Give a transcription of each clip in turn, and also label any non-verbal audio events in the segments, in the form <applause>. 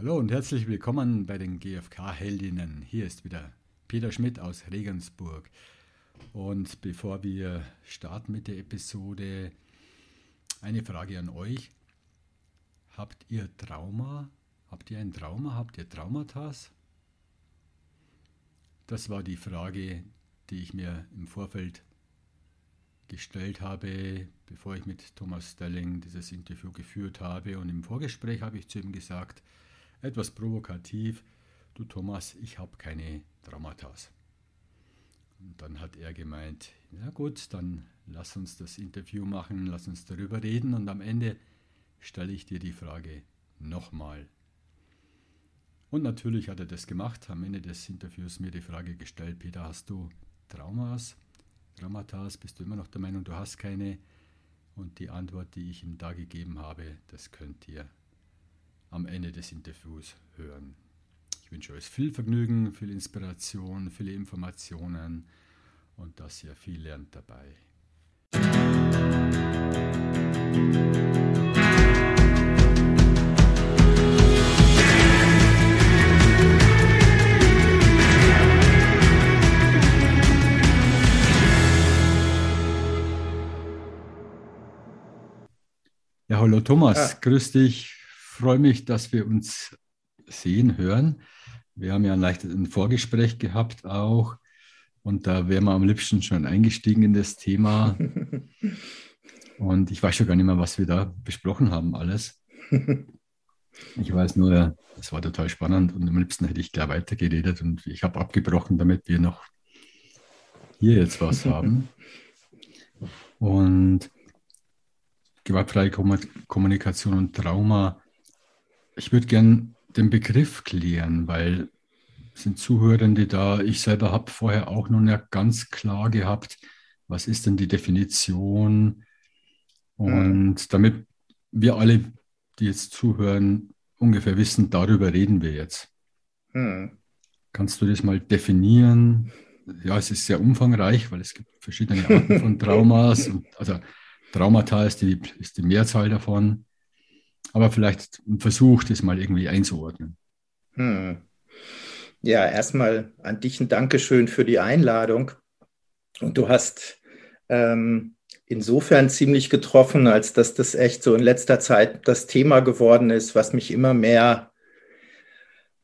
Hallo und herzlich willkommen bei den GfK-Heldinnen. Hier ist wieder Peter Schmidt aus Regensburg. Und bevor wir starten mit der Episode, eine Frage an euch. Habt ihr Trauma? Habt ihr ein Trauma? Habt ihr Traumata? Das war die Frage, die ich mir im Vorfeld gestellt habe, bevor ich mit Thomas Stelling dieses Interview geführt habe. Und im Vorgespräch habe ich zu ihm gesagt, etwas provokativ, du Thomas, ich habe keine Traumata. Und dann hat er gemeint, na gut, dann lass uns das Interview machen, lass uns darüber reden und am Ende stelle ich dir die Frage nochmal. Und natürlich hat er das gemacht, am Ende des Interviews mir die Frage gestellt, Peter, hast du Traumas? Traumata, bist du immer noch der Meinung, du hast keine? Und die Antwort, die ich ihm da gegeben habe, das könnt ihr am Ende des Interviews hören. Ich wünsche euch viel Vergnügen, viel Inspiration, viele Informationen und dass ihr viel lernt dabei. Ja, hallo Thomas, ah. grüß dich freue mich, dass wir uns sehen, hören. Wir haben ja ein leichtes Vorgespräch gehabt auch. Und da wären wir am liebsten schon eingestiegen in das Thema. <laughs> Und ich weiß schon gar nicht mehr, was wir da besprochen haben, alles. Ich weiß nur, es war total spannend und am liebsten hätte ich gleich weitergeredet und ich habe abgebrochen, damit wir noch hier jetzt was haben. <laughs> Und gewaltfreie Kommunikation und Trauma ich würde gern den Begriff klären, weil sind Zuhörende da. Ich selber habe vorher auch noch nicht ganz klar gehabt, was ist denn die Definition? Und mhm. damit wir alle, die jetzt zuhören, ungefähr wissen, darüber reden wir jetzt. Mhm. Kannst du das mal definieren? Ja, es ist sehr umfangreich, weil es gibt verschiedene Arten von <laughs> Traumas. Und, also Traumata ist die, ist die Mehrzahl davon aber vielleicht versucht es mal irgendwie einzuordnen. Hm. Ja, erstmal an dich ein Dankeschön für die Einladung. Und du hast ähm, insofern ziemlich getroffen, als dass das echt so in letzter Zeit das Thema geworden ist, was mich immer mehr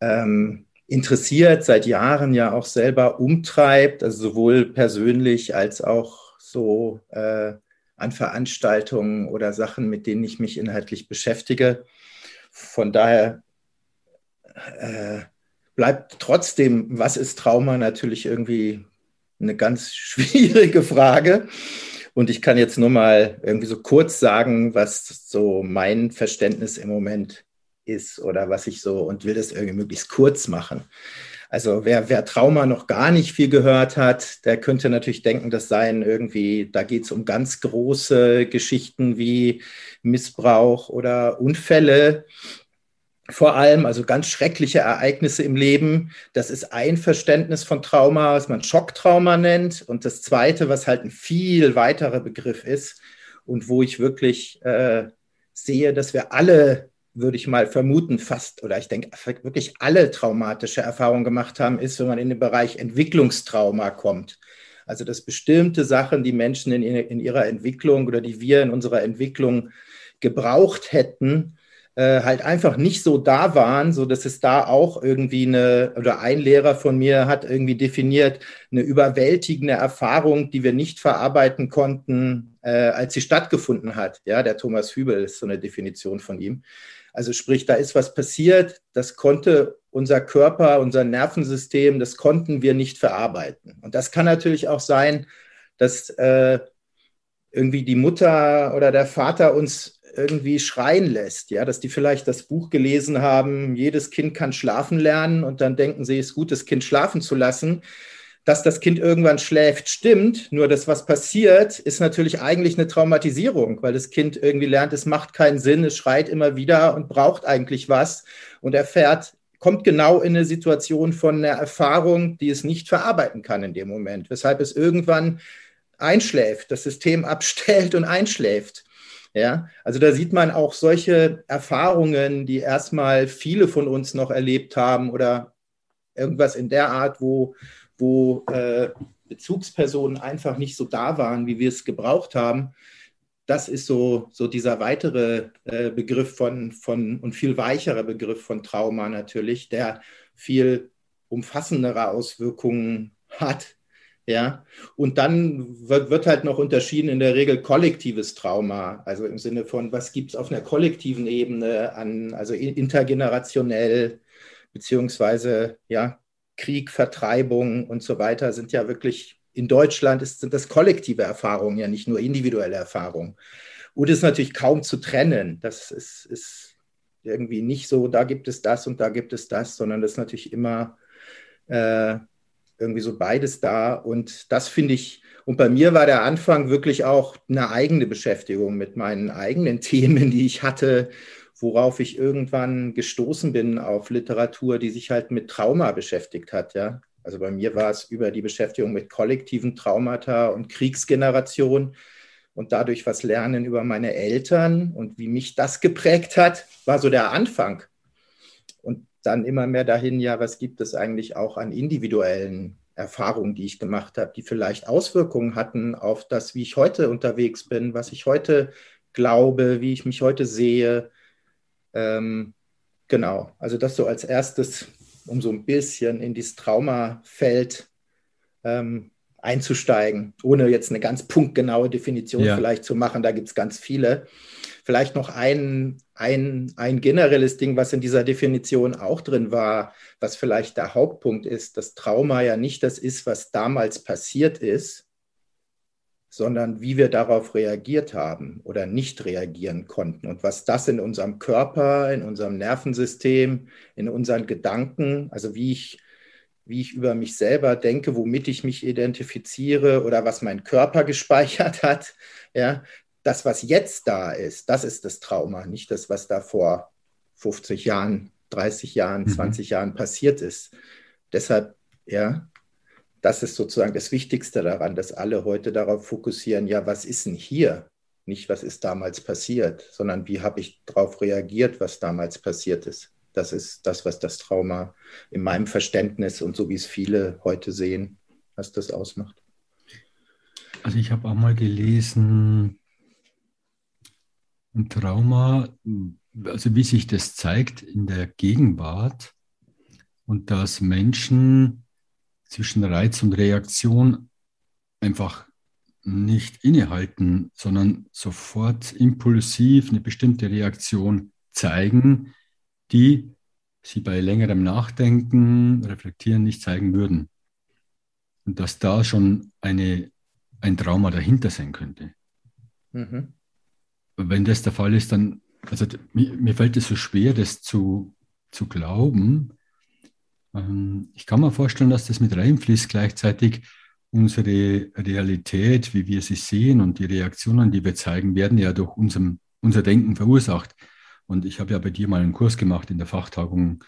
ähm, interessiert, seit Jahren ja auch selber umtreibt, also sowohl persönlich als auch so äh, an Veranstaltungen oder Sachen, mit denen ich mich inhaltlich beschäftige. Von daher äh, bleibt trotzdem, was ist Trauma, natürlich irgendwie eine ganz <laughs> schwierige Frage. Und ich kann jetzt nur mal irgendwie so kurz sagen, was so mein Verständnis im Moment ist oder was ich so und will das irgendwie möglichst kurz machen. Also wer, wer Trauma noch gar nicht viel gehört hat, der könnte natürlich denken, das seien irgendwie, da geht es um ganz große Geschichten wie Missbrauch oder Unfälle. Vor allem, also ganz schreckliche Ereignisse im Leben. Das ist ein Verständnis von Trauma, was man Schocktrauma nennt. Und das zweite, was halt ein viel weiterer Begriff ist und wo ich wirklich äh, sehe, dass wir alle würde ich mal vermuten, fast oder ich denke wirklich alle traumatische Erfahrungen gemacht haben, ist, wenn man in den Bereich Entwicklungstrauma kommt. Also dass bestimmte Sachen, die Menschen in, in ihrer Entwicklung oder die wir in unserer Entwicklung gebraucht hätten, äh, halt einfach nicht so da waren, so dass es da auch irgendwie eine, oder ein Lehrer von mir hat irgendwie definiert, eine überwältigende Erfahrung, die wir nicht verarbeiten konnten, äh, als sie stattgefunden hat. Ja, der Thomas Hübel ist so eine Definition von ihm. Also sprich, da ist was passiert, das konnte unser Körper, unser Nervensystem, das konnten wir nicht verarbeiten. Und das kann natürlich auch sein, dass äh, irgendwie die Mutter oder der Vater uns irgendwie schreien lässt, ja, dass die vielleicht das Buch gelesen haben, jedes Kind kann schlafen lernen und dann denken sie, es ist gut, das Kind schlafen zu lassen dass das Kind irgendwann schläft, stimmt. Nur das, was passiert, ist natürlich eigentlich eine Traumatisierung, weil das Kind irgendwie lernt, es macht keinen Sinn, es schreit immer wieder und braucht eigentlich was und erfährt, kommt genau in eine Situation von einer Erfahrung, die es nicht verarbeiten kann in dem Moment, weshalb es irgendwann einschläft, das System <laughs> abstellt und einschläft. Ja, also da sieht man auch solche Erfahrungen, die erstmal viele von uns noch erlebt haben oder irgendwas in der Art, wo, wo äh, Bezugspersonen einfach nicht so da waren, wie wir es gebraucht haben. Das ist so, so dieser weitere äh, Begriff von, von und viel weicherer Begriff von Trauma natürlich, der viel umfassendere Auswirkungen hat. Ja, und dann wird, wird halt noch unterschieden in der Regel kollektives Trauma, also im Sinne von, was gibt es auf einer kollektiven Ebene an, also intergenerationell, beziehungsweise ja, Krieg, Vertreibung und so weiter sind ja wirklich, in Deutschland ist, sind das kollektive Erfahrungen, ja nicht nur individuelle Erfahrungen. Und ist natürlich kaum zu trennen. Das ist, ist irgendwie nicht so, da gibt es das und da gibt es das, sondern das ist natürlich immer äh, irgendwie so beides da. Und das finde ich, und bei mir war der Anfang wirklich auch eine eigene Beschäftigung mit meinen eigenen <laughs> Themen, die ich hatte, worauf ich irgendwann gestoßen bin auf Literatur, die sich halt mit Trauma beschäftigt hat. Ja? Also bei mir war es über die Beschäftigung mit kollektiven Traumata und Kriegsgeneration und dadurch was lernen über meine Eltern und wie mich das geprägt hat, war so der Anfang. Und dann immer mehr dahin, ja, was gibt es eigentlich auch an individuellen Erfahrungen, die ich gemacht habe, die vielleicht Auswirkungen hatten auf das, wie ich heute unterwegs bin, was ich heute glaube, wie ich mich heute sehe. Ähm, genau, also das so als erstes, um so ein bisschen in dieses Traumafeld ähm, einzusteigen, ohne jetzt eine ganz punktgenaue Definition ja. vielleicht zu machen. Da gibt es ganz viele. Vielleicht noch ein, ein, ein generelles Ding, was in dieser Definition auch drin war, was vielleicht der Hauptpunkt ist, dass Trauma ja nicht das ist, was damals passiert ist, sondern wie wir darauf reagiert haben oder nicht reagieren konnten und was das in unserem Körper, in unserem Nervensystem, in unseren Gedanken, also wie ich, wie ich über mich selber denke, womit ich mich identifiziere oder was mein Körper <laughs> gespeichert hat, ja, das, was jetzt da ist, das ist das Trauma, nicht das, was da vor 50 Jahren, 30 Jahren, 20 mhm. Jahren passiert ist. Deshalb, ja, das ist sozusagen das Wichtigste daran, dass alle heute darauf fokussieren, ja, was ist denn hier? Nicht, was ist damals passiert, sondern wie habe ich darauf reagiert, was damals passiert ist. Das ist das, was das Trauma in meinem Verständnis und so wie es viele heute sehen, was das ausmacht. Also ich habe auch mal gelesen, ein Trauma, also wie sich das zeigt in der Gegenwart und dass Menschen zwischen Reiz und Reaktion einfach nicht innehalten, sondern sofort impulsiv eine bestimmte Reaktion zeigen, die sie bei längerem Nachdenken, Reflektieren nicht zeigen würden. Und dass da schon eine, ein Trauma dahinter sein könnte. Mhm wenn das der Fall ist, dann, also mir, mir fällt es so schwer, das zu, zu glauben. Ähm, ich kann mir vorstellen, dass das mit reinfließt gleichzeitig unsere Realität, wie wir sie sehen und die Reaktionen, die wir zeigen, werden ja durch unserem, unser Denken verursacht. Und ich habe ja bei dir mal einen Kurs gemacht in der Fachtagung,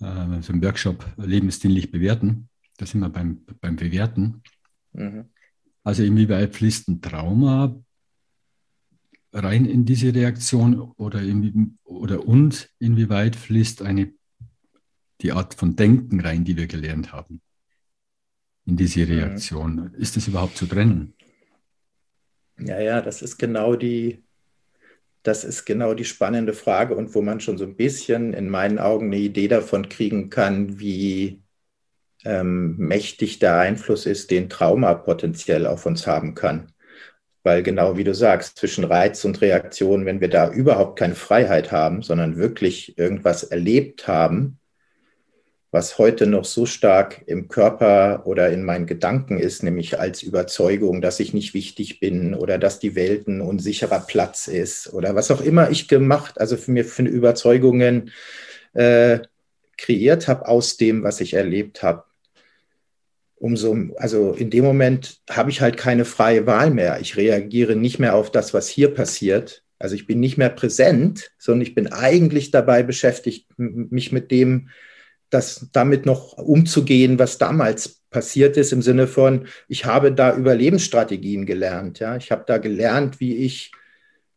äh, so einen Workshop Lebensdienlich bewerten. Da sind wir beim, beim Bewerten. Mhm. Also inwieweit fließt ein Trauma rein in diese Reaktion oder, in, oder und inwieweit fließt eine, die Art von Denken rein, die wir gelernt haben, in diese mhm. Reaktion? Ist das überhaupt zu trennen? Ja, ja, das ist genau die, das ist genau die spannende Frage und wo man schon so ein bisschen in meinen Augen eine Idee davon kriegen kann, wie ähm, mächtig der Einfluss ist, den Trauma potenziell auf uns haben kann. Weil genau wie du sagst, zwischen Reiz und Reaktion, wenn wir da überhaupt keine Freiheit haben, sondern wirklich irgendwas erlebt haben, was heute noch so stark im Körper oder in meinen Gedanken ist, nämlich als Überzeugung, dass ich nicht wichtig bin oder dass die Welt ein unsicherer Platz ist oder was auch immer ich gemacht, also für mir für Überzeugungen äh, kreiert habe aus dem, was ich erlebt habe umso, also in dem Moment habe ich halt keine freie Wahl mehr. Ich reagiere nicht mehr auf das, was hier passiert. Also ich bin nicht mehr präsent, sondern ich bin eigentlich dabei beschäftigt, mich mit dem, das damit noch umzugehen, was damals passiert ist, im Sinne von, ich habe da Überlebensstrategien gelernt. Ja? Ich habe da gelernt, wie ich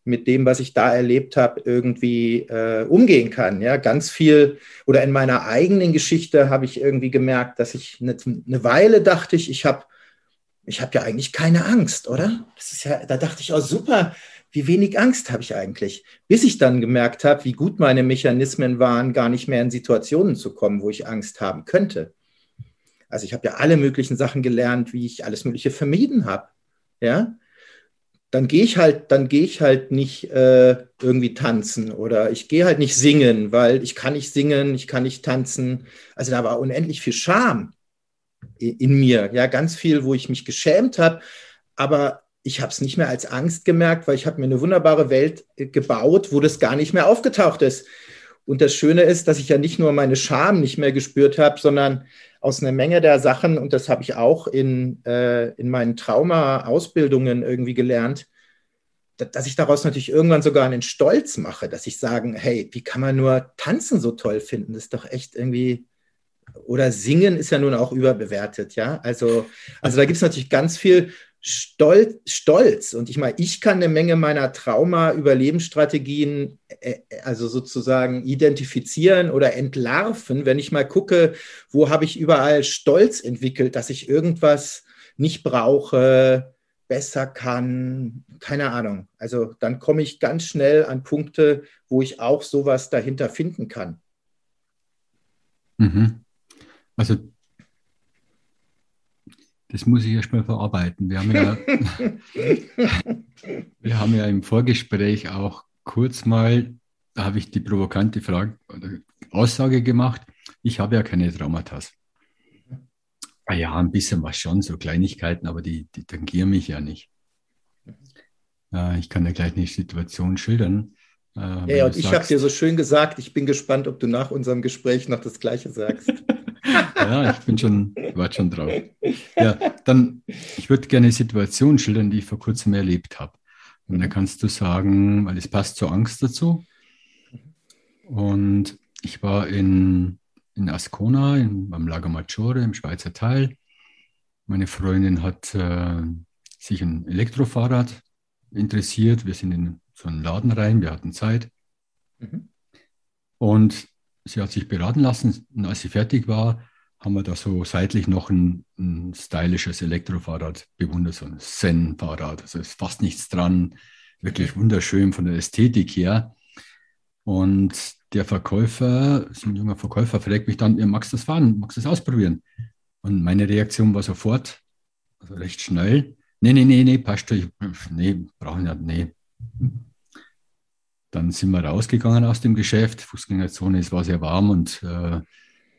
mit dem, was ich da erlebt habe, irgendwie äh, umgehen kann. Ja, ganz viel oder in meiner eigenen Geschichte habe ich irgendwie gemerkt, dass ich eine, eine Weile dachte ich, ich habe ich habe ja eigentlich keine Angst, oder? Das ist ja, da dachte ich, oh super, wie wenig Angst habe ich eigentlich? Bis ich dann gemerkt habe, wie gut meine Mechanismen waren, gar nicht mehr in Situationen zu kommen, wo ich Angst haben könnte. Also ich habe ja alle möglichen Sachen gelernt, wie ich alles Mögliche vermieden habe. Ja, dann gehe ich halt, dann gehe ich halt nicht äh, irgendwie tanzen oder ich gehe halt nicht singen, weil ich kann nicht singen, ich kann nicht tanzen. Also da war unendlich viel Scham in mir, ja, ganz viel, wo ich mich geschämt habe, aber ich habe es nicht mehr als Angst gemerkt, weil ich habe mir eine wunderbare Welt äh, gebaut, wo das gar nicht mehr aufgetaucht ist. Und das Schöne ist, dass ich ja nicht nur meine Scham nicht mehr gespürt habe, sondern aus einer Menge der Sachen, und das habe ich auch in, äh, in meinen Trauma-Ausbildungen irgendwie gelernt, dass ich daraus natürlich irgendwann sogar einen Stolz mache, dass ich sage, hey, wie kann man nur tanzen so toll finden? Das ist doch echt irgendwie, oder singen ist ja nun auch überbewertet, ja. Also, also da gibt es natürlich ganz viel Stolz, Stolz. Und ich meine, ich kann eine Menge meiner Trauma-Überlebensstrategien, äh, äh, also sozusagen identifizieren oder entlarven, wenn ich mal gucke, wo habe ich überall Stolz entwickelt, dass ich irgendwas nicht brauche, besser kann, keine Ahnung. Also dann komme ich ganz schnell an Punkte, wo ich auch sowas dahinter finden kann. Mhm. Also das muss ich erstmal verarbeiten. Wir haben ja, <laughs> wir haben ja im Vorgespräch auch kurz mal, da habe ich die provokante Frage oder Aussage gemacht, ich habe ja keine Traumata. Ah ja, ein bisschen was schon, so Kleinigkeiten, aber die, die tangieren mich ja nicht. Äh, ich kann ja gleich eine Situation schildern. Äh, ja, und ich habe dir so schön gesagt, ich bin gespannt, ob du nach unserem Gespräch noch das Gleiche sagst. <laughs> ja, ich bin schon, warte schon drauf. Ja, dann, ich würde gerne eine Situation schildern, die ich vor kurzem erlebt habe. Und dann kannst du sagen, weil es passt zur Angst dazu. Und ich war in, in Ascona, in, beim Lago Maggiore im Schweizer Teil. Meine Freundin hat äh, sich ein Elektrofahrrad interessiert. Wir sind in so einen Laden rein, wir hatten Zeit. Mhm. Und sie hat sich beraten lassen. Und als sie fertig war, haben wir da so seitlich noch ein, ein stylisches Elektrofahrrad bewundert, so ein Zen-Fahrrad. Also ist fast nichts dran, wirklich wunderschön von der Ästhetik her. Und der Verkäufer, so ein junger Verkäufer, fragt mich dann, ja, magst du das fahren? Magst du das ausprobieren? Und meine Reaktion war sofort, also recht schnell, nee, nee, nee, nee, passt schon, nee, brauchen wir nicht, nee. Dann sind wir rausgegangen aus dem Geschäft, Fußgängerzone, es war sehr warm und äh,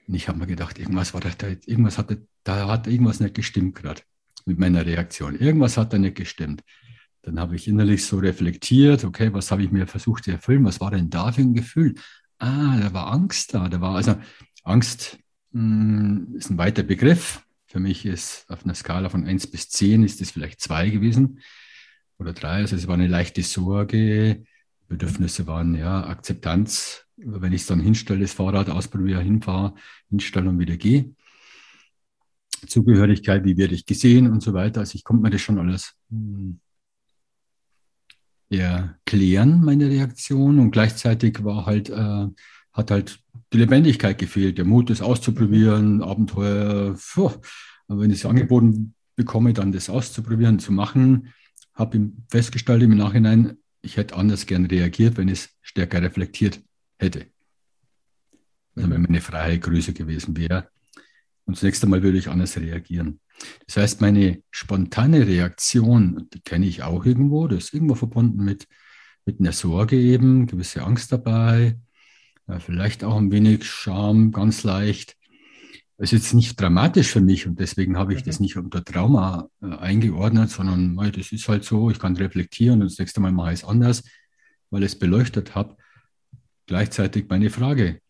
ich habe mir gedacht, irgendwas war da, irgendwas hatte, da hat irgendwas nicht gestimmt gerade mit meiner Reaktion. Irgendwas hat da nicht gestimmt. Dann habe ich innerlich so reflektiert, okay, was habe ich mir versucht zu erfüllen? Was war denn da für ein Gefühl? Ah, da war Angst da. Da war also Angst mh, hm, ist ein weiter Begriff. Für mich ist auf einer Skala von 1 bis 10 ist es vielleicht 2 gewesen oder 3. Also es war eine leichte Sorge, Bedürfnisse waren ja Akzeptanz, wenn ich es dann hinstelle, das Fahrrad ausprobiere, hinfahre, hinstelle und wieder gehe. Zugehörigkeit, wie werde ich gesehen und so weiter. Also ich konnte mir das schon alles hm, erklären, meine Reaktion. Und gleichzeitig war halt, äh, hat halt die Lebendigkeit gefehlt, der Mut, das auszuprobieren, Abenteuer. Puh. Aber wenn ich es angeboten bekomme, dann das auszuprobieren, zu machen, habe festgestellt im Nachhinein, ich hätte anders gern reagiert, wenn ich es stärker reflektiert hätte. Also wenn meine Freiheit größer gewesen wäre. Und zunächst einmal würde ich anders reagieren. Das heißt, meine spontane Reaktion, die kenne ich auch irgendwo, das ist irgendwo verbunden mit, mit einer Sorge eben, gewisse Angst dabei, vielleicht auch ein wenig Scham, ganz leicht. Es ist jetzt nicht dramatisch für mich und deswegen habe ich das mhm. nicht unter Trauma äh, eingeordnet, sondern das ist halt so, ich kann reflektieren und das nächste Mal mache ich es anders, weil ich es beleuchtet habe. Gleichzeitig meine Frage,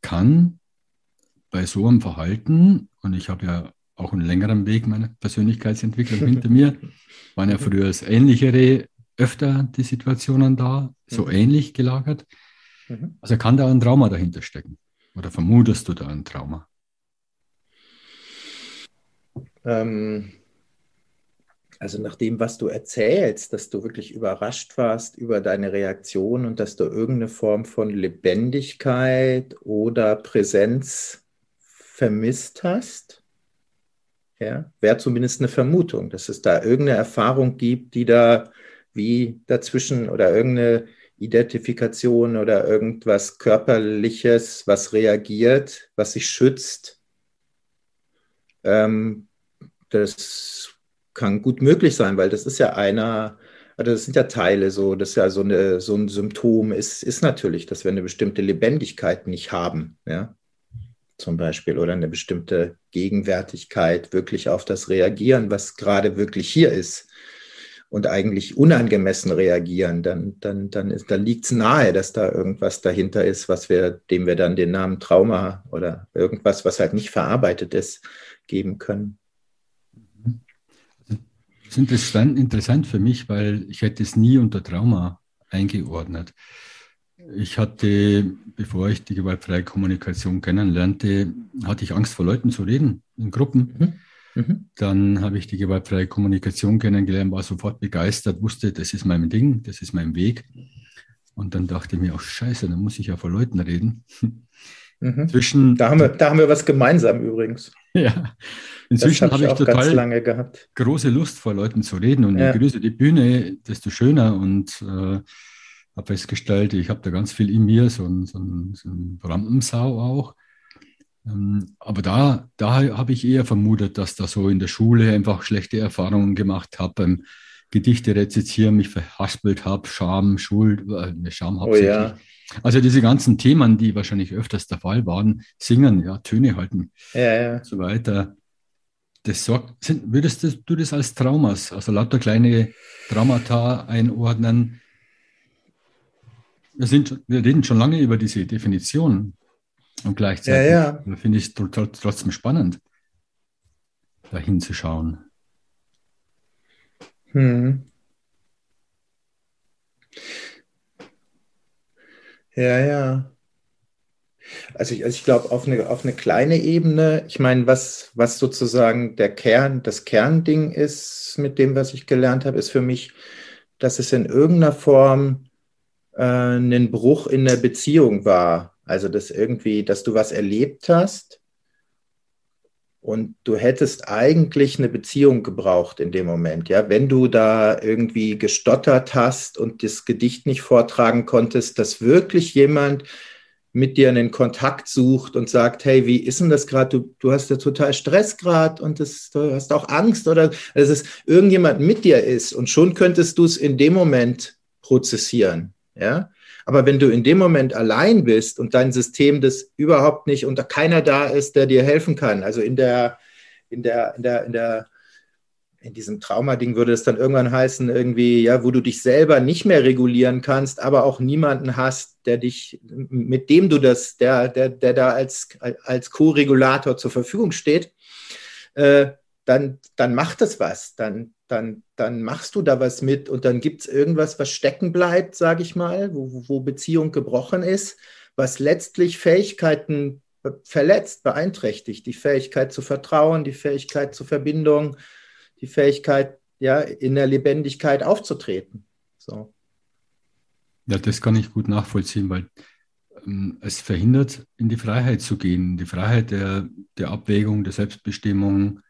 kann bei so einem Verhalten, und ich habe ja auch einen längeren Weg meiner Persönlichkeitsentwicklung hinter mir, <laughs> waren ja früher das ähnlichere öfter die Situationen da, so mhm. ähnlich gelagert. Mhm. Also kann da ein Trauma dahinter stecken? Oder vermutest du da ein Trauma? Ähm, Also nach dem, was du erzählst, dass du wirklich überrascht warst über deine Reaktion und dass du irgendeine Form von Lebendigkeit oder Präsenz vermisst hast. Ja, wäre zumindest eine Vermutung, dass es da irgendeine Erfahrung gibt, die da wie dazwischen oder irgendeine Identifikation oder irgendwas Körperliches, was reagiert, was sich schützt. Ähm, das kann gut möglich sein, weil das ist ja einer, also das sind ja Teile so, das ist ja so, eine, so ein Symptom ist, ist natürlich, dass wir eine bestimmte Lebendigkeit nicht haben, ja, zum Beispiel, oder eine bestimmte Gegenwärtigkeit wirklich auf das reagieren, was gerade wirklich hier ist und eigentlich unangemessen reagieren, dann, dann, dann, dann liegt es nahe, dass da irgendwas dahinter ist, was wir, dem wir dann den Namen Trauma oder irgendwas, was halt nicht verarbeitet ist, geben können. Das ist interessant, interessant für mich, weil ich hätte es nie unter Trauma eingeordnet. Ich hatte, bevor ich die gewaltfreie Kommunikation kennenlernte, hatte ich Angst vor Leuten zu reden in Gruppen. Mhm. Mhm. Dann habe ich die gewaltfreie Kommunikation kennengelernt, war sofort begeistert, wusste, das ist mein Ding, das ist mein Weg. Und dann dachte ich mir, auch scheiße, dann muss ich ja vor Leuten reden. Mhm. Zwischen, da, haben wir, da haben wir was gemeinsam übrigens. <laughs> Ja, inzwischen habe ich, hab ich total große Lust, vor Leuten zu reden. Und ja. je größer die Bühne, desto schöner. Und äh, habe festgestellt, ich habe da ganz viel in mir, so ein, so ein, so ein Rampensau auch. Ähm, aber da, da habe ich eher vermutet, dass da so in der Schule einfach schlechte Erfahrungen gemacht habe beim Gedichte rezitieren, mich verhaspelt habe, Scham, Schuld, äh, Scham hauptsächlich. Oh ja. Also diese ganzen Themen, die wahrscheinlich öfters der Fall waren, singen, ja, Töne halten ja, ja. und so weiter. Das sorgt, sind, würdest du das als Traumas, also lauter kleine Traumata einordnen? Wir, sind, wir reden schon lange über diese Definition. Und gleichzeitig ja, ja. finde ich es trotzdem spannend, da hinzuschauen. Hm. Ja, ja. Also ich, also ich glaube, auf eine, auf eine kleine Ebene, ich meine, was, was sozusagen der Kern, das Kernding ist mit dem, was ich gelernt habe, ist für mich, dass es in irgendeiner Form äh, ein Bruch in der Beziehung war. Also, dass irgendwie, dass du was erlebt hast und du hättest eigentlich eine Beziehung gebraucht in dem Moment. Ja, wenn du da irgendwie gestottert hast und das Gedicht nicht vortragen konntest, dass wirklich jemand mit dir einen Kontakt sucht und sagt, hey, wie ist denn das gerade? Du, du hast ja total Stress gerade und das, du hast auch Angst oder dass es irgendjemand mit dir ist und schon könntest du es in dem Moment prozessieren. Ja, aber wenn du in dem Moment allein bist und dein System das überhaupt nicht und keiner da ist, der dir helfen kann, also in der, in der, in der, in der, in diesem Traumading würde es dann irgendwann heißen, irgendwie, ja, wo du dich selber nicht mehr regulieren kannst, aber auch niemanden hast, der dich, mit dem du das, der, der, der da als, als Co-Regulator zur Verfügung steht, äh, dann, dann macht das was. Dann, dann, dann machst du da was mit und dann gibt es irgendwas, was stecken bleibt, sage ich mal, wo, wo Beziehung gebrochen ist, was letztlich Fähigkeiten verletzt, beeinträchtigt. Die Fähigkeit zu vertrauen, die Fähigkeit zur Verbindung, die Fähigkeit, ja, in der Lebendigkeit aufzutreten. So. Ja, das kann ich gut nachvollziehen, weil ähm, es verhindert, in die Freiheit zu gehen, die Freiheit der, der Abwägung, der Selbstbestimmung,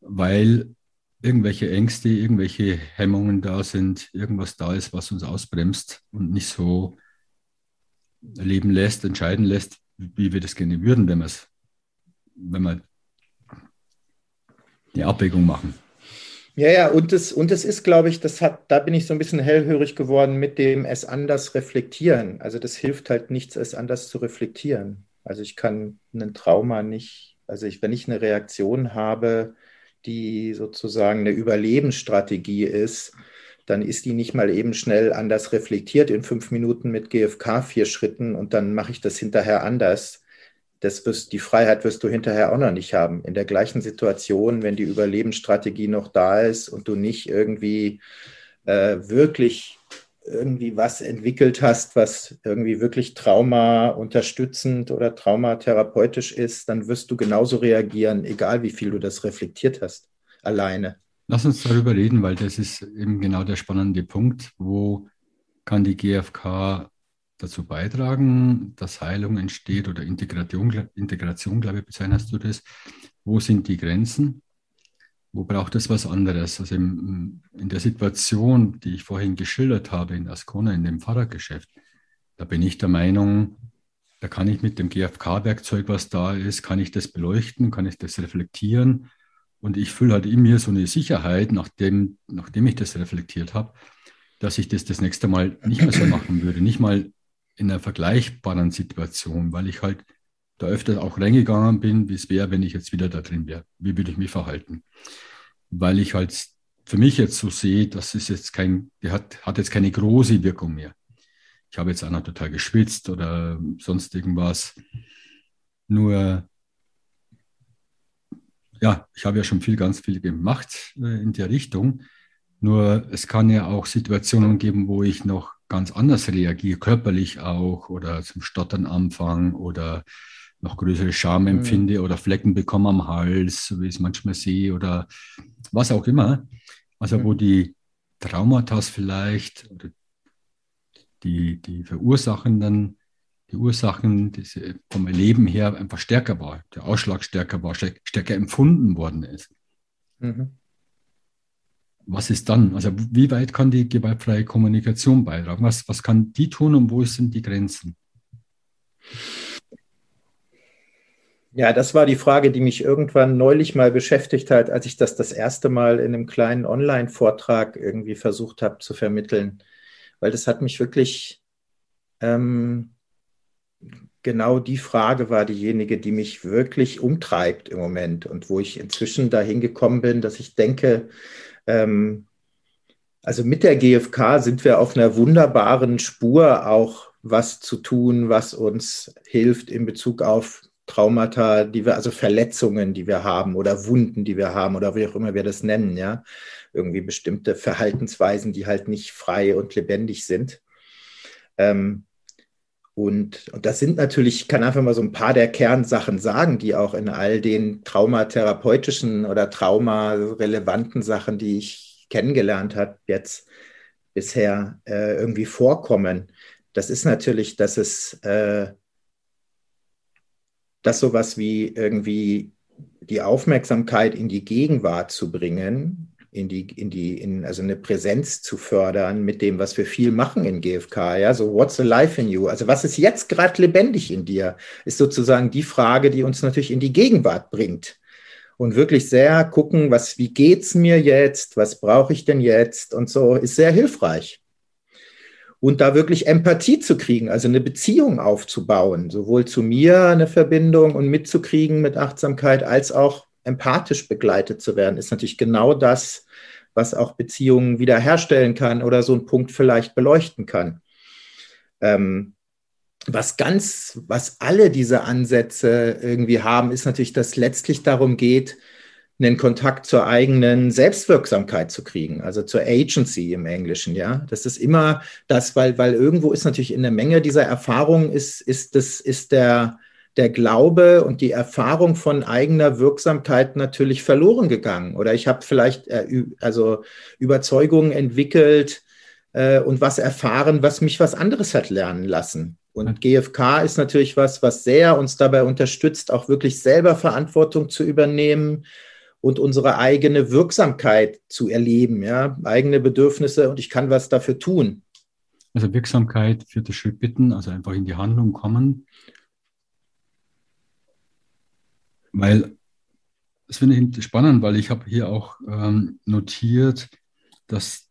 weil irgendwelche Ängste, irgendwelche Hemmungen da sind, irgendwas da ist, was uns ausbremst und nicht so leben lässt, entscheiden lässt, wie wir das gerne würden, wenn, wenn wir die Abwägung machen. Ja, ja, und es, und es ist, glaube ich, das hat, da bin ich so ein bisschen hellhörig geworden mit dem es anders reflektieren. Also das hilft halt nichts, es anders zu reflektieren. Also ich kann einen Trauma nicht, also ich, wenn ich eine Reaktion habe, die sozusagen eine Überlebensstrategie ist, dann ist die nicht mal eben schnell anders reflektiert in fünf Minuten mit GFK vier Schritten und dann mache ich das hinterher anders. Das wirst, die Freiheit wirst du hinterher auch noch nicht haben. In der gleichen Situation, wenn die Überlebensstrategie noch da ist und du nicht irgendwie äh, wirklich irgendwie was entwickelt hast, was irgendwie wirklich Trauma unterstützend oder traumatherapeutisch ist, dann wirst du genauso reagieren, egal wie viel du das reflektiert hast, alleine. Lass uns darüber reden, weil das ist eben genau der spannende Punkt. Wo kann die GfK dazu beitragen, dass Heilung entsteht oder Integration, Integration, glaube ich, bezeichnest du das. Wo sind die Grenzen? Wo braucht es was anderes? Also in, in der Situation, die ich vorhin geschildert habe in Ascona, in dem Fahrradgeschäft, da bin ich der Meinung, da kann ich mit dem GFK-Werkzeug, was da ist, kann ich das beleuchten, kann ich das reflektieren. Und ich fühle halt in mir so eine Sicherheit, nachdem, nachdem ich das reflektiert habe, dass ich das das nächste Mal nicht mehr so machen würde. Nicht mal in einer vergleichbaren Situation, weil ich halt da öfter auch reingegangen bin, wie es wäre, wenn ich jetzt wieder da drin wäre. Wie würde ich mich verhalten? Weil ich halt für mich jetzt so sehe, das ist jetzt kein, die hat, hat jetzt keine große Wirkung mehr. Ich habe jetzt noch total geschwitzt oder sonst irgendwas. Nur, ja, ich habe ja schon viel, ganz viel gemacht äh, in der Richtung. Nur es kann ja auch Situationen geben, wo ich noch ganz anders reagiere, körperlich auch oder zum Stottern anfange oder noch größere Scham empfinde mhm. oder Flecken bekomme am Hals, wie ich es manchmal sehe oder was auch immer. Also mhm. wo die Traumata vielleicht oder die, die verursachenden, die Ursachen diese, vom Erleben her einfach stärker war, der Ausschlag stärker war, stärker empfunden worden ist. Mhm was ist dann? Also wie weit kann die gewaltfreie Kommunikation beitragen? Was, was kann die tun und wo sind die Grenzen? Ja, das war die Frage, die mich irgendwann neulich mal beschäftigt hat, als ich das das erste Mal in einem kleinen Online-Vortrag irgendwie versucht habe zu vermitteln. Weil das hat mich wirklich, ähm, genau die Frage war diejenige, die mich wirklich umtreibt im Moment und wo ich inzwischen dahin gekommen bin, dass ich denke, ähm, also mit der GfK sind wir auf einer wunderbaren Spur, auch was zu tun, was uns hilft in Bezug auf Traumata, die wir, also Verletzungen, die wir haben oder Wunden, die wir haben oder wie auch immer wir das nennen, ja. Irgendwie bestimmte Verhaltensweisen, die halt nicht frei und lebendig sind. Ähm, und, und das sind natürlich, ich kann einfach mal so ein paar der Kernsachen sagen, die auch in all den traumatherapeutischen oder traumarelevanten Sachen, die ich kennengelernt habe, jetzt bisher äh, irgendwie vorkommen. Das ist natürlich, dass es äh, dass sowas wie irgendwie die Aufmerksamkeit in die Gegenwart zu bringen, in die, in die, in, also eine Präsenz zu fördern mit dem, was wir viel machen in GFK. Ja, so what's alive in you? Also was ist jetzt gerade lebendig in dir? Ist sozusagen die Frage, die uns natürlich in die Gegenwart bringt. Und wirklich sehr gucken, was, wie geht's mir jetzt? Was brauche ich denn jetzt? Und so ist sehr hilfreich. Und da wirklich Empathie zu kriegen, also eine Beziehung aufzubauen, sowohl zu mir eine Verbindung und mitzukriegen mit Achtsamkeit, als auch empathisch begleitet zu werden, ist natürlich genau das, was auch Beziehungen wiederherstellen kann oder so einen Punkt vielleicht beleuchten kann. Ähm, was ganz, was alle diese Ansätze irgendwie haben, ist natürlich, dass letztlich darum geht, einen Kontakt zur eigenen Selbstwirksamkeit zu kriegen, also zur Agency im Englischen, ja. Das ist immer das, weil, weil irgendwo ist natürlich in der Menge dieser Erfahrungen ist, ist das, ist der, der Glaube und die Erfahrung von eigener Wirksamkeit natürlich verloren gegangen. Oder ich habe vielleicht äh, also Überzeugungen entwickelt äh, und was erfahren, was mich was anderes hat lernen lassen. Und GFK ist natürlich was, was sehr uns dabei unterstützt, auch wirklich selber Verantwortung zu übernehmen und unsere eigene Wirksamkeit zu erleben, ja, eigene Bedürfnisse und ich kann was dafür tun. Also Wirksamkeit für das Schritt bitten, also einfach in die Handlung kommen Weil, das finde ich spannend, weil ich habe hier auch ähm, notiert, dass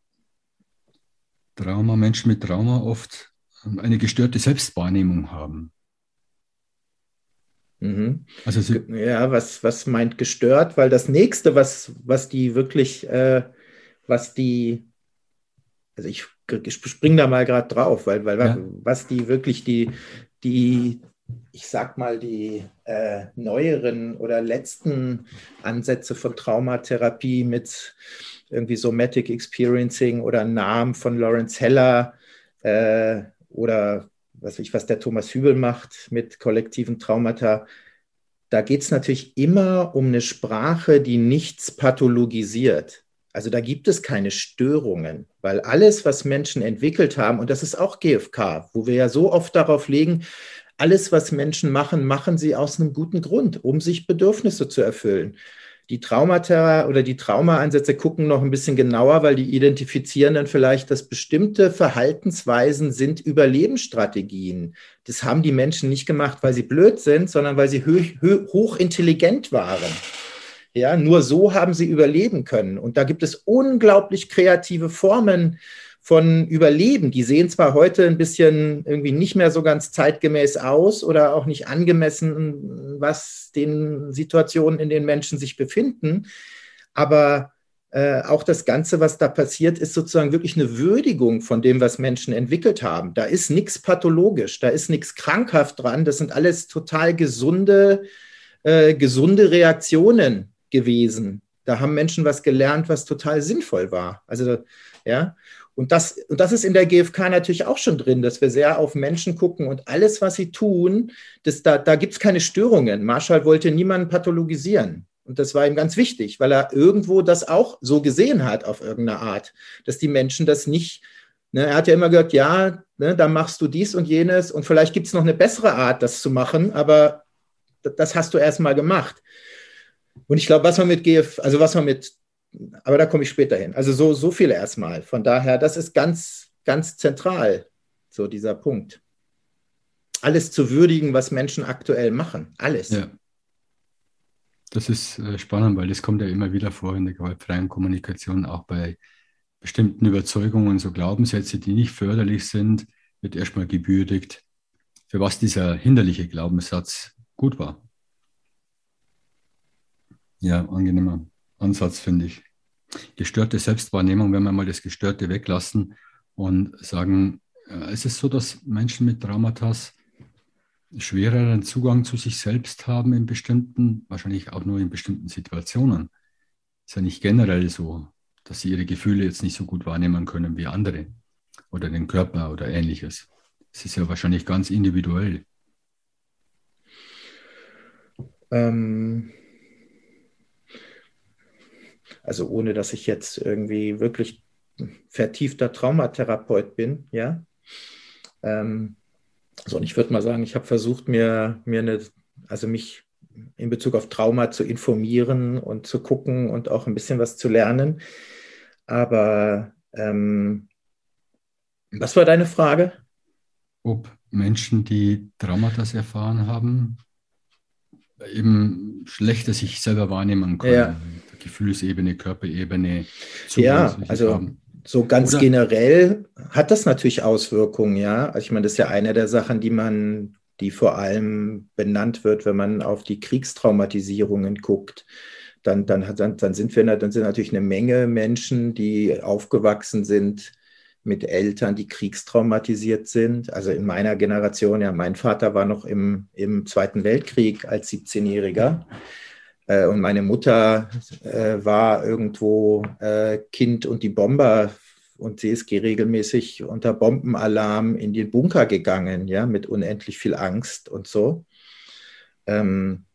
Trauma, Menschen mit Trauma oft ähm, eine gestörte Selbstwahrnehmung haben. Mhm. Also sie, ja, was, was meint gestört? Weil das nächste, was, was die wirklich, äh, was die, also ich, ich springe da mal gerade drauf, weil, weil ja. was die wirklich die, die, ich sag mal, die äh, neueren oder letzten Ansätze von Traumatherapie mit irgendwie Somatic Experiencing oder Namen von Lawrence Heller äh, oder was ich, was der Thomas Hübel macht mit kollektiven Traumata. Da geht es natürlich immer um eine Sprache, die nichts pathologisiert. Also da gibt es keine Störungen, weil alles, was Menschen entwickelt haben, und das ist auch GFK, wo wir ja so oft darauf legen, alles, was Menschen machen, machen sie aus einem guten Grund, um sich Bedürfnisse zu erfüllen. Die Traumata oder die Traumaansätze gucken noch ein bisschen genauer, weil die identifizieren dann vielleicht, dass bestimmte Verhaltensweisen sind Überlebensstrategien. Das haben die Menschen nicht gemacht, weil sie blöd sind, sondern weil sie hochintelligent waren. Ja, nur so haben sie überleben können. Und da gibt es unglaublich kreative Formen von Überleben. Die sehen zwar heute ein bisschen irgendwie nicht mehr so ganz zeitgemäß aus oder auch nicht angemessen, was den Situationen, in denen Menschen sich befinden, aber äh, auch das Ganze, was da passiert, ist sozusagen wirklich eine Würdigung von dem, was Menschen entwickelt haben. Da ist nichts pathologisch, da ist nichts krankhaft dran. Das sind alles total gesunde, äh, gesunde Reaktionen gewesen. Da haben Menschen was gelernt, was total sinnvoll war. Also, ja. Und das, und das ist in der GfK natürlich auch schon drin, dass wir sehr auf Menschen gucken und alles, was sie tun, das, da, da gibt es keine Störungen. Marshall wollte niemanden pathologisieren. Und das war ihm ganz wichtig, weil er irgendwo das auch so gesehen hat auf irgendeine Art, dass die Menschen das nicht, ne, er hat ja immer gesagt, ja, ne, da machst du dies und jenes und vielleicht gibt es noch eine bessere Art, das zu machen, aber das hast du erst mal gemacht. Und ich glaube, was man mit GF, also was man mit, aber da komme ich später hin. Also so, so viel erstmal. Von daher, das ist ganz, ganz zentral, so dieser Punkt. Alles zu würdigen, was Menschen aktuell machen. Alles. Ja. Das ist äh, spannend, weil das kommt ja immer wieder vor in der gewaltfreien Kommunikation, auch bei bestimmten Überzeugungen, so Glaubenssätze, die nicht förderlich sind, wird erstmal gebürdigt, für was dieser hinderliche Glaubenssatz gut war. Ja, angenehmer Ansatz, finde ich. Gestörte Selbstwahrnehmung, wenn wir mal das Gestörte weglassen und sagen, äh, es ist so, dass Menschen mit Traumata schwereren Zugang zu sich selbst haben in bestimmten, wahrscheinlich auch nur in bestimmten Situationen. Ist ja nicht generell so, dass sie ihre Gefühle jetzt nicht so gut wahrnehmen können wie andere oder den Körper oder ähnliches. Es ist ja wahrscheinlich ganz individuell. Ähm, also ohne dass ich jetzt irgendwie wirklich vertiefter Traumatherapeut bin, ja. Ähm, so, und ich würde mal sagen, ich habe versucht, mir, mir eine, also mich in Bezug auf Trauma zu informieren und zu gucken und auch ein bisschen was zu lernen. Aber ähm, was war deine Frage? Ob Menschen, die Traumata erfahren haben, eben schlechter sich selber wahrnehmen können. Ja. Gefühlsebene, Körperebene. Ja, also haben. so ganz Oder? generell hat das natürlich Auswirkungen, ja. Also ich meine, das ist ja eine der Sachen, die man, die vor allem benannt wird, wenn man auf die Kriegstraumatisierungen guckt. Dann, dann, dann, dann sind wir, dann sind natürlich eine Menge Menschen, die aufgewachsen sind mit Eltern, die kriegstraumatisiert sind. Also in meiner Generation, ja, mein Vater war noch im, im Zweiten Weltkrieg als 17-Jähriger. Äh, und meine Mutter äh, war irgendwo äh, Kind und die Bomber und sie ist regelmäßig unter Bombenalarm in den Bunker gegangen, ja, mit unendlich viel Angst und so. Ähm,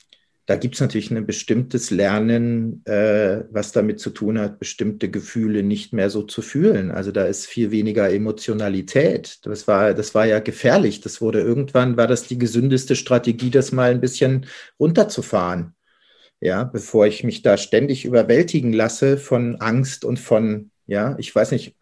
da gibt es natürlich ein bestimmtes Lernen, äh, was damit zu tun hat, bestimmte Gefühle nicht mehr so zu fühlen. Also da ist viel weniger Emotionalität. Das war, das war ja gefährlich. Das wurde irgendwann, war das die gesündeste Strategie, das mal ein bisschen runterzufahren. Ja, bevor ich mich da ständig überwältigen lasse von Angst und von, ja, ich weiß nicht,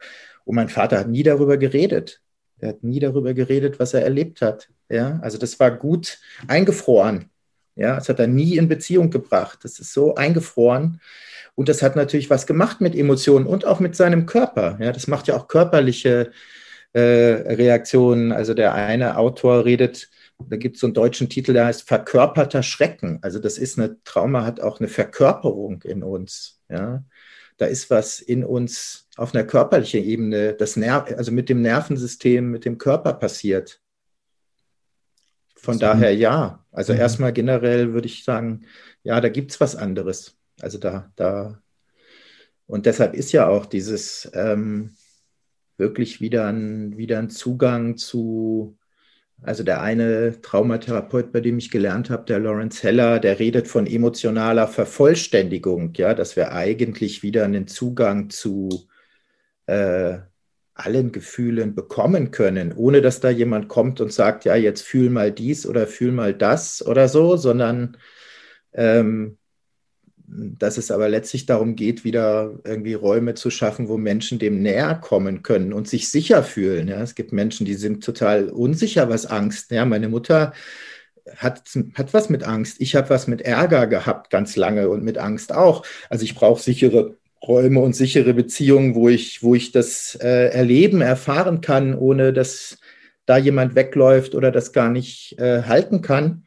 und mein Vater hat nie darüber geredet. Er hat nie darüber geredet, was er erlebt hat. Ja, also das war gut eingefroren. Ja, das hat er nie in Beziehung gebracht. Das ist so eingefroren. Und das hat natürlich was gemacht mit Emotionen und auch mit seinem Körper. Ja, das macht ja auch körperliche äh, Reaktionen. Also der eine Autor redet, da gibt es so einen deutschen Titel, der heißt Verkörperter Schrecken. Also das ist eine Trauma, hat auch eine Verkörperung in uns. Ja, da ist was in uns auf einer körperlichen Ebene, das Ner also mit dem Nervensystem, mit dem Körper passiert. Von so. daher ja. Also mhm. erstmal generell würde ich sagen, ja, da gibt es was anderes. Also da, da. Und deshalb ist ja auch dieses ähm, wirklich wieder ein, wieder ein Zugang zu, Also der eine Traumatherapeut, bei dem ich gelernt habe, der Lawrence Heller, der redet von emotionaler Vervollständigung, ja, dass wir eigentlich wieder einen Zugang zu äh, allen Gefühlen bekommen können, ohne dass da jemand kommt und sagt, ja, jetzt fühl mal dies oder fühl mal das oder so, sondern ähm, dass es aber letztlich darum geht, wieder irgendwie Räume zu schaffen, wo Menschen dem näher kommen können und sich sicher fühlen. Ja, es gibt Menschen, die sind total unsicher, was Angst. Ja, meine Mutter hat, hat was mit Angst. Ich habe was mit Ärger gehabt ganz lange und mit Angst auch. Also ich brauche sichere Räume und sichere Beziehungen, wo ich, wo ich das äh, erleben, erfahren kann, ohne dass da jemand wegläuft oder das gar nicht äh, halten kann.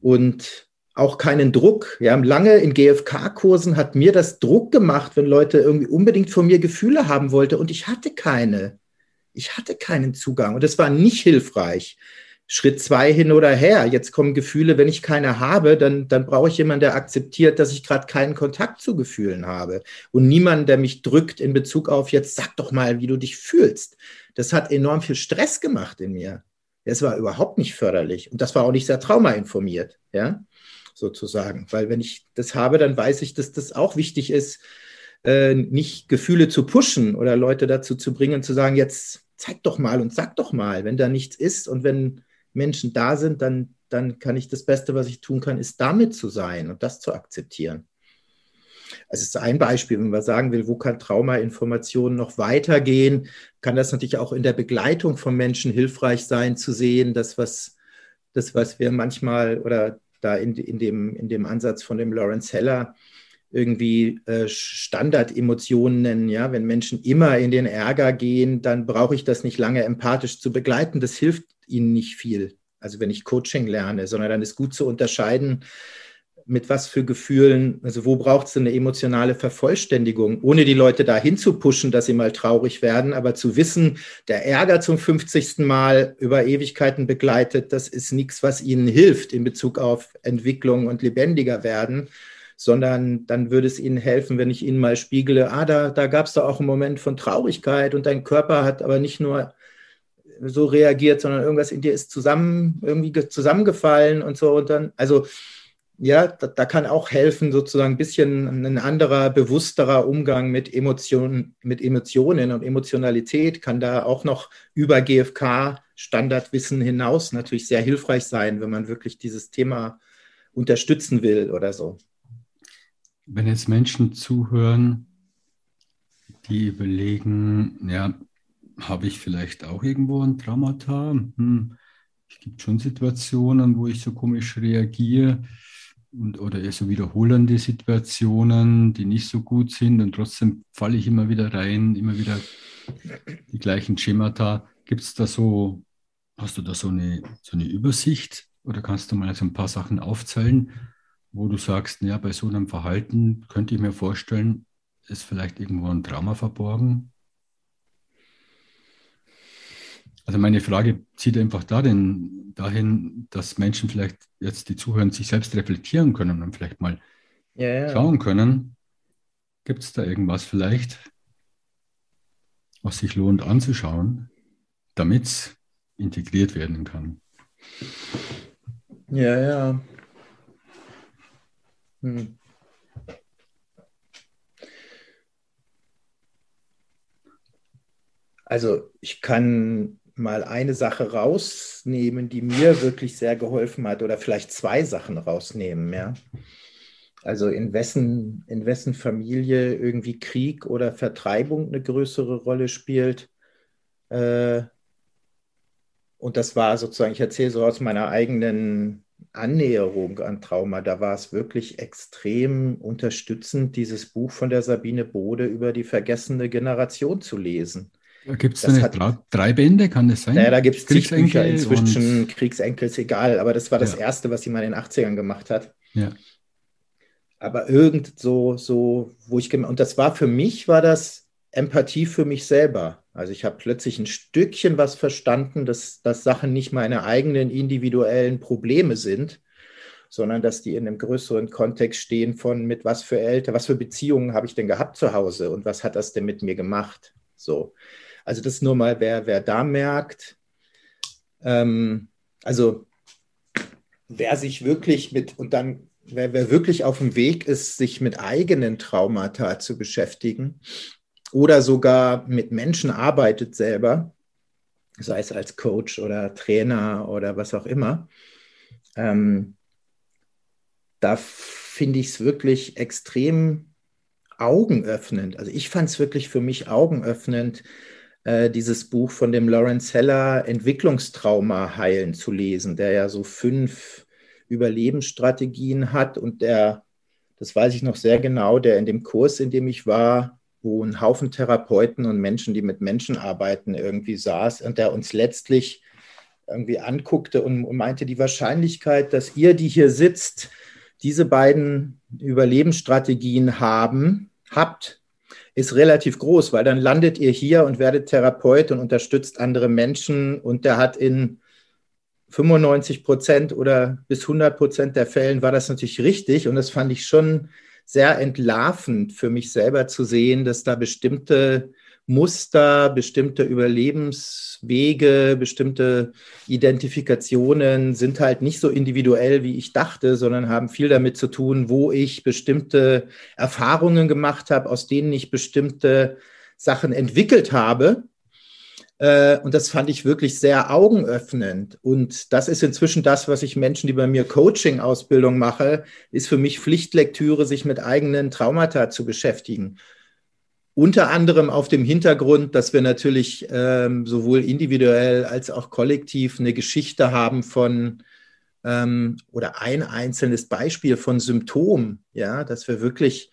Und auch keinen Druck. Ja, lange in GFK-Kursen hat mir das Druck gemacht, wenn Leute irgendwie unbedingt von mir Gefühle haben wollten und ich hatte keine. Ich hatte keinen Zugang und das war nicht hilfreich. Schritt zwei hin oder her. Jetzt kommen Gefühle, wenn ich keine habe, dann, dann brauche ich jemanden, der akzeptiert, dass ich gerade keinen Kontakt zu Gefühlen habe. Und niemanden, der mich drückt in Bezug auf, jetzt sag doch mal, wie du dich fühlst. Das hat enorm viel Stress gemacht in mir. Das war überhaupt nicht förderlich. Und das war auch nicht sehr traumainformiert, ja, sozusagen. Weil wenn ich das habe, dann weiß ich, dass das auch wichtig ist, äh, nicht Gefühle zu pushen oder Leute dazu zu bringen, zu sagen, jetzt zeig doch mal und sag doch mal, wenn da nichts ist und wenn Menschen da sind, dann, dann kann ich das Beste, was ich tun kann, ist damit zu sein und das zu akzeptieren. Also es ist ein Beispiel, wenn man sagen will, wo kann Traumainformationen noch weitergehen, kann das natürlich auch in der Begleitung von Menschen hilfreich sein, zu sehen, dass was, das, was wir manchmal oder da in, in, dem, in dem Ansatz von dem Lawrence Heller irgendwie äh, Standardemotionen nennen. Ja, wenn Menschen immer in den Ärger gehen, dann brauche ich das nicht lange empathisch zu begleiten. Das hilft ihnen nicht viel. Also wenn ich Coaching lerne, sondern dann ist gut zu unterscheiden, mit was für Gefühlen, also wo braucht es eine emotionale Vervollständigung, ohne die Leute dahin zu pushen, dass sie mal traurig werden, aber zu wissen, der Ärger zum 50. Mal über Ewigkeiten begleitet, das ist nichts, was ihnen hilft in Bezug auf Entwicklung und lebendiger werden, sondern dann würde es ihnen helfen, wenn ich ihnen mal spiegle, ah, da, da gab es da auch einen Moment von Traurigkeit und dein Körper hat aber nicht nur so reagiert, sondern irgendwas in dir ist zusammen, irgendwie zusammengefallen und so. Und dann, also ja, da, da, kann auch helfen, sozusagen ein bisschen ein anderer, bewussterer Umgang mit Emotionen, mit Emotionen und Emotionalität kann da auch noch über GFK Standardwissen hinaus natürlich sehr hilfreich sein, wenn man wirklich dieses Thema unterstützen will oder so. Wenn jetzt Menschen zuhören, die überlegen, ja, habe ich vielleicht auch irgendwo ein Traumata? Hm, es gibt schon Situationen, wo ich so komisch reagiere und, oder eher so wiederholende Situationen, die nicht so gut sind und trotzdem falle ich immer wieder rein, immer wieder die gleichen Schemata. Gibt es da so, hast du da so eine, so eine Übersicht oder kannst du mal so ein paar Sachen aufzählen, wo du sagst, ja, bei so einem Verhalten könnte ich mir vorstellen, ist vielleicht irgendwo ein Trauma verborgen? Also meine Frage zieht einfach darin, dahin, dass Menschen vielleicht jetzt, die zuhören, sich selbst reflektieren können und vielleicht mal ja, ja. schauen können, gibt es da irgendwas vielleicht, was sich lohnt anzuschauen, damit es integriert werden kann. Ja, ja. Hm. Also ich kann mal eine Sache rausnehmen, die mir wirklich sehr geholfen hat, oder vielleicht zwei Sachen rausnehmen, ja. Also in wessen, in wessen Familie irgendwie Krieg oder Vertreibung eine größere Rolle spielt. Äh, und das war sozusagen, ich erzähle so aus meiner eigenen Annäherung an Trauma, da war es wirklich extrem unterstützend, dieses Buch von der Sabine Bode über die vergessene Generation zu lesen. Gibt es da nicht drei Bände, kann das sein? Naja, da gibt es zig Bücher inzwischen, Kriegsenkel ist egal, aber das war das ja. erste, was sie mal in den 80ern gemacht hat. Ja. Aber irgend so, so, wo ich, und das war für mich, war das Empathie für mich selber. Also ich habe plötzlich ein Stückchen was verstanden, dass, dass Sachen nicht meine eigenen individuellen Probleme sind, sondern dass die in einem größeren Kontext stehen von mit was für Eltern, was für Beziehungen habe ich denn gehabt zu Hause und was hat das denn mit mir gemacht? So. Also das nur mal, wer, wer da merkt, Ähm, also wer sich wirklich mit, und dann, wer, wer wirklich auf dem Weg ist, sich mit eigenen Traumata zu beschäftigen oder sogar mit Menschen arbeitet selber, sei es als Coach oder Trainer oder was auch immer, ähm, da finde ich es wirklich extrem augenöffnend. Also ich fand es wirklich für mich augenöffnend, äh, dieses Buch von dem Lawrence Heller Entwicklungstrauma heilen zu lesen, der ja so fünf Überlebensstrategien hat und der, das weiß ich noch sehr genau, der in dem Kurs, in dem ich war, wo ein Haufen Therapeuten und Menschen, die mit Menschen arbeiten, irgendwie saß und der uns letztlich irgendwie anguckte und meinte, die Wahrscheinlichkeit, dass ihr, die hier sitzt, diese beiden Überlebensstrategien haben, habt, ist relativ groß, weil dann landet ihr hier und werdet Therapeut und unterstützt andere Menschen. Und der hat in 95 Prozent oder bis 100 Prozent der Fällen war das natürlich richtig. Und das fand ich schon sehr entlarvend für mich selber zu sehen, dass da bestimmte Muster, bestimmte Überlebenswege, bestimmte Identifikationen sind halt nicht so individuell, wie ich dachte, sondern haben viel damit zu tun, wo ich bestimmte Erfahrungen gemacht habe, aus denen ich bestimmte Sachen entwickelt habe. Äh, und das fand ich wirklich sehr augenöffnend. Und das ist inzwischen das, was ich Menschen, die bei mir Coaching-Ausbildung mache, ist für mich Pflichtlektüre, sich mit eigenen Traumata zu beschäftigen. Unter anderem auf dem Hintergrund, dass wir natürlich ähm, sowohl individuell als auch kollektiv eine Geschichte haben von ähm, oder ein einzelnes Beispiel von Symptomen, ja, dass wir wirklich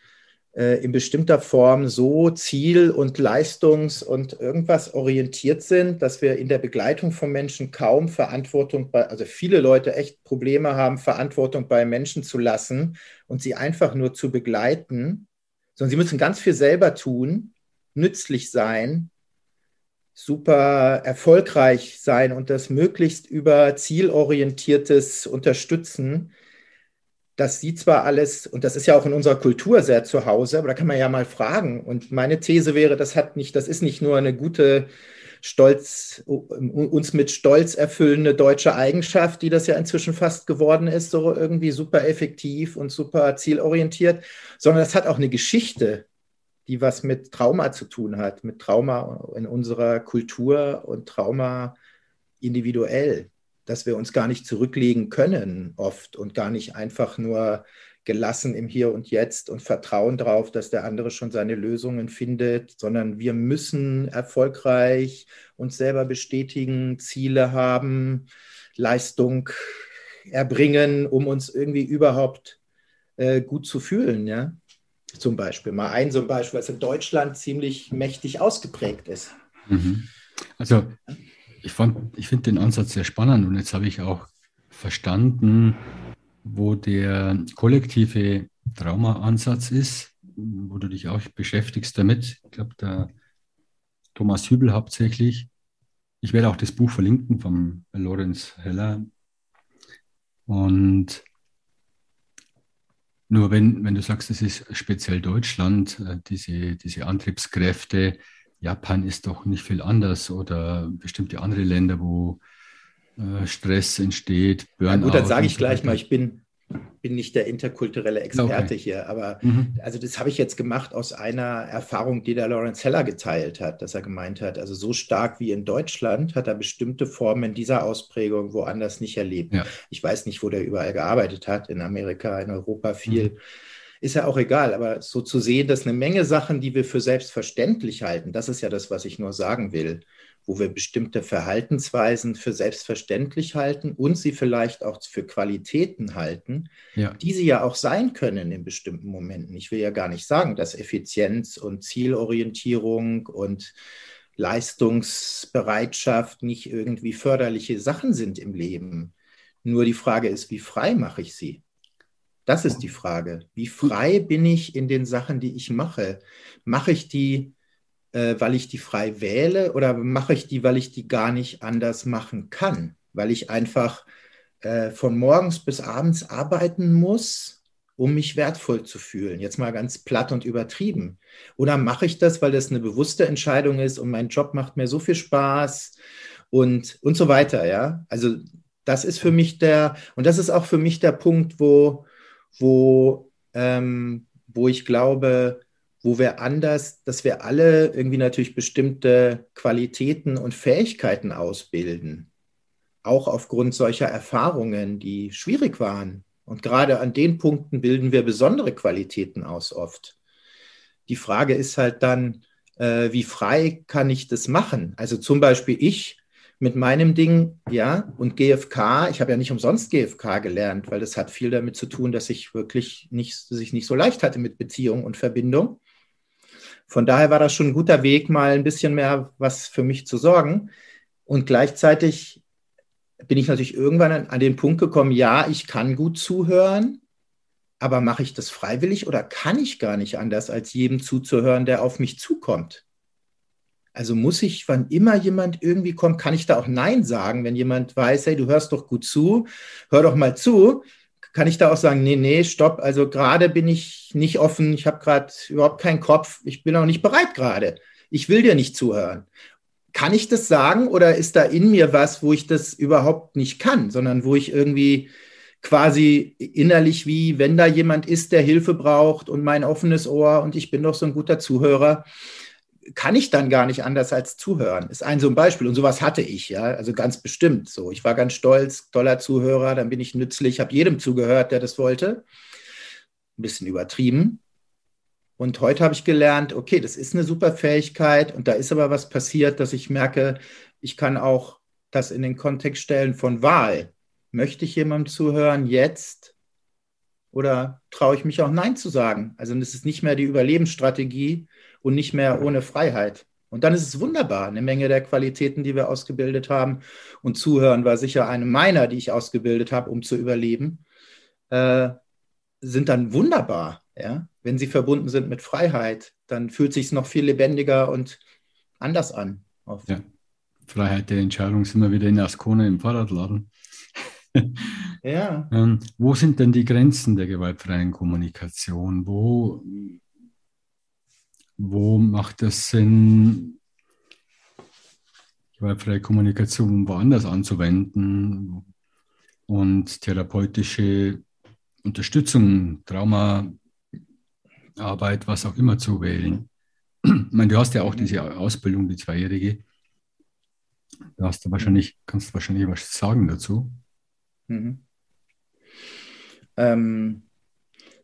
äh, in bestimmter Form so ziel- und leistungs- und irgendwas orientiert sind, dass wir in der Begleitung von Menschen kaum Verantwortung bei, also viele Leute echt Probleme haben, Verantwortung bei Menschen zu lassen und sie einfach nur zu begleiten sondern sie müssen ganz viel selber tun, nützlich sein, super erfolgreich sein und das möglichst über zielorientiertes Unterstützen. Das sieht zwar alles, und das ist ja auch in unserer Kultur sehr zu Hause, aber da kann man ja mal fragen. Und meine These wäre, das hat nicht, das ist nicht nur eine gute Stolz, uns mit Stolz erfüllende deutsche Eigenschaft, die das ja inzwischen fast geworden ist, so irgendwie super effektiv und super zielorientiert, sondern es hat auch eine Geschichte, die was mit Trauma zu tun hat, mit Trauma in unserer Kultur und Trauma individuell, dass wir uns gar nicht zurücklegen können oft und gar nicht einfach nur gelassen im Hier und Jetzt und vertrauen darauf, dass der andere schon seine Lösungen findet, sondern wir müssen erfolgreich uns selber bestätigen, Ziele haben, Leistung erbringen, um uns irgendwie überhaupt äh, gut zu fühlen, ja. Zum Beispiel. Mal ein so Beispiel, was in Deutschland ziemlich mächtig ausgeprägt ist. Mhm. Also ich, ich finde den Ansatz sehr spannend und jetzt habe ich auch verstanden, wo der kollektive Trauma-Ansatz ist, wo du dich auch beschäftigst damit. Ich glaube, der Thomas Hübel hauptsächlich. Ich werde auch das Buch verlinken vom Lorenz Heller. Und nur wenn, wenn du sagst, es ist speziell Deutschland, äh, diese, diese Antriebskräfte, Japan ist doch nicht viel anders oder bestimmte andere Länder, wo Stress entsteht, Burnout. Ja, gut, dann sage ich gleich mal, ich bin, bin nicht der interkulturelle Experte okay. hier, aber mhm. also das habe ich jetzt gemacht aus einer Erfahrung, die der Lawrence Heller geteilt hat, dass er gemeint hat, also so stark wie in Deutschland hat er bestimmte Formen dieser Ausprägung woanders nicht erlebt. Ja. Ich weiß nicht, wo der überall gearbeitet hat, in Amerika, in Europa viel. Mhm. Ist ja auch egal, aber so zu sehen, dass eine Menge Sachen, die wir für selbstverständlich halten, das ist ja das, was ich nur sagen will wo wir bestimmte Verhaltensweisen für selbstverständlich halten und sie vielleicht auch für Qualitäten halten, ja. die sie ja auch sein können in bestimmten Momenten. Ich will ja gar nicht sagen, dass Effizienz und Zielorientierung und Leistungsbereitschaft nicht irgendwie förderliche Sachen sind im Leben. Nur die Frage ist, wie frei mache ich sie? Das ist die Frage. Wie frei bin ich in den Sachen, die ich mache? Mache ich die äh, weil ich die frei wähle oder mache ich die, weil ich die gar nicht anders machen kann? Weil ich einfach äh, von morgens bis abends arbeiten muss, um mich wertvoll zu fühlen. Jetzt mal ganz platt und übertrieben. Oder mache ich das, weil das eine bewusste Entscheidung ist und mein Job macht mir so viel Spaß und, und so weiter, ja. Also das ist für mich der, und das ist auch für mich der Punkt, wo, wo, ähm, wo ich glaube, wo wir anders, dass wir alle irgendwie natürlich bestimmte Qualitäten und Fähigkeiten ausbilden, auch aufgrund solcher Erfahrungen, die schwierig waren. Und gerade an den Punkten bilden wir besondere Qualitäten aus oft. Die Frage ist halt dann, äh, wie frei kann ich das machen? Also zum Beispiel ich mit meinem Ding, ja, und GFK, ich habe ja nicht umsonst GFK gelernt, weil das hat viel damit zu tun, dass ich wirklich nicht, dass ich nicht so leicht hatte mit Beziehung und Verbindung. Von daher war das schon ein guter Weg, mal ein bisschen mehr was für mich zu sorgen. Und gleichzeitig bin ich natürlich irgendwann an, an den Punkt gekommen, ja, ich kann gut zuhören, aber mache ich das freiwillig oder kann ich gar nicht anders, als jedem zuzuhören, der auf mich zukommt? Also muss ich, wann immer jemand irgendwie kommt, kann ich da auch Nein sagen, wenn jemand weiß, hey, du hörst doch gut zu, hör doch mal zu, kann ich da auch sagen, nee, nee, stopp, also gerade bin ich nicht offen, ich habe gerade überhaupt keinen Kopf, ich bin auch nicht bereit gerade, ich will dir nicht zuhören. Kann ich das sagen oder ist da in mir was, wo ich das überhaupt nicht kann, sondern wo ich irgendwie quasi innerlich wie, wenn da jemand ist, der Hilfe braucht und mein offenes Ohr und ich bin doch so ein guter Zuhörer, kann ich dann gar nicht anders als zuhören. Ist ein so ein Beispiel. Und sowas hatte ich, ja, also ganz bestimmt so. Ich war ganz stolz, toller Zuhörer, dann bin ich nützlich, habe jedem zugehört, der das wollte. Ein bisschen übertrieben. Und heute habe ich gelernt, okay, das ist eine super Fähigkeit und da ist aber was passiert, dass ich merke, ich kann auch das in den Kontext stellen von Wahl. Möchte ich jemandem zuhören jetzt oder traue ich mich auch Nein zu sagen? Also das ist nicht mehr die Überlebensstrategie, und nicht mehr ohne Freiheit. Und dann ist es wunderbar, eine Menge der Qualitäten, die wir ausgebildet haben. Und Zuhören war sicher eine meiner, die ich ausgebildet habe, um zu überleben, äh, sind dann wunderbar. Ja? Wenn sie verbunden sind mit Freiheit, dann fühlt sich noch viel lebendiger und anders an. Ja. Freiheit der Entscheidung sind wir wieder in Ascona im Fahrradladen. <laughs> ja. Ähm, wo sind denn die Grenzen der gewaltfreien Kommunikation? Wo wo macht es Sinn, gewaltfreie Kommunikation woanders anzuwenden und therapeutische Unterstützung, Traumaarbeit, was auch immer zu wählen. Ich meine, du hast ja auch diese Ausbildung, die zweijährige. Da hast du wahrscheinlich, kannst du wahrscheinlich was sagen dazu. Mhm. Ähm,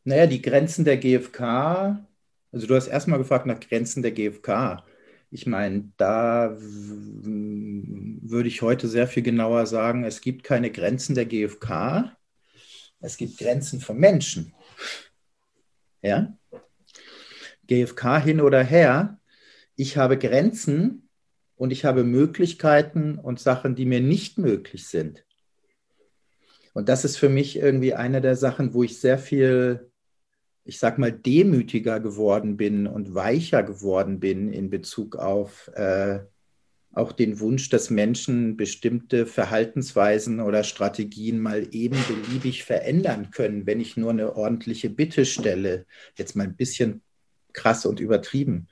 naja, die Grenzen der GfK also du hast erstmal gefragt nach Grenzen der GfK. Ich meine, da würde ich heute sehr viel genauer sagen, es gibt keine Grenzen der GfK, es gibt Grenzen von Menschen. Ja? GfK hin oder her, ich habe Grenzen und ich habe Möglichkeiten und Sachen, die mir nicht möglich sind. Und das ist für mich irgendwie eine der Sachen, wo ich sehr viel ich sag mal, demütiger geworden bin und weicher geworden bin in Bezug auf äh, auch den Wunsch, dass Menschen bestimmte Verhaltensweisen oder Strategien mal eben beliebig verändern können, wenn ich nur eine ordentliche Bitte stelle. Jetzt mal ein bisschen krass und übertrieben.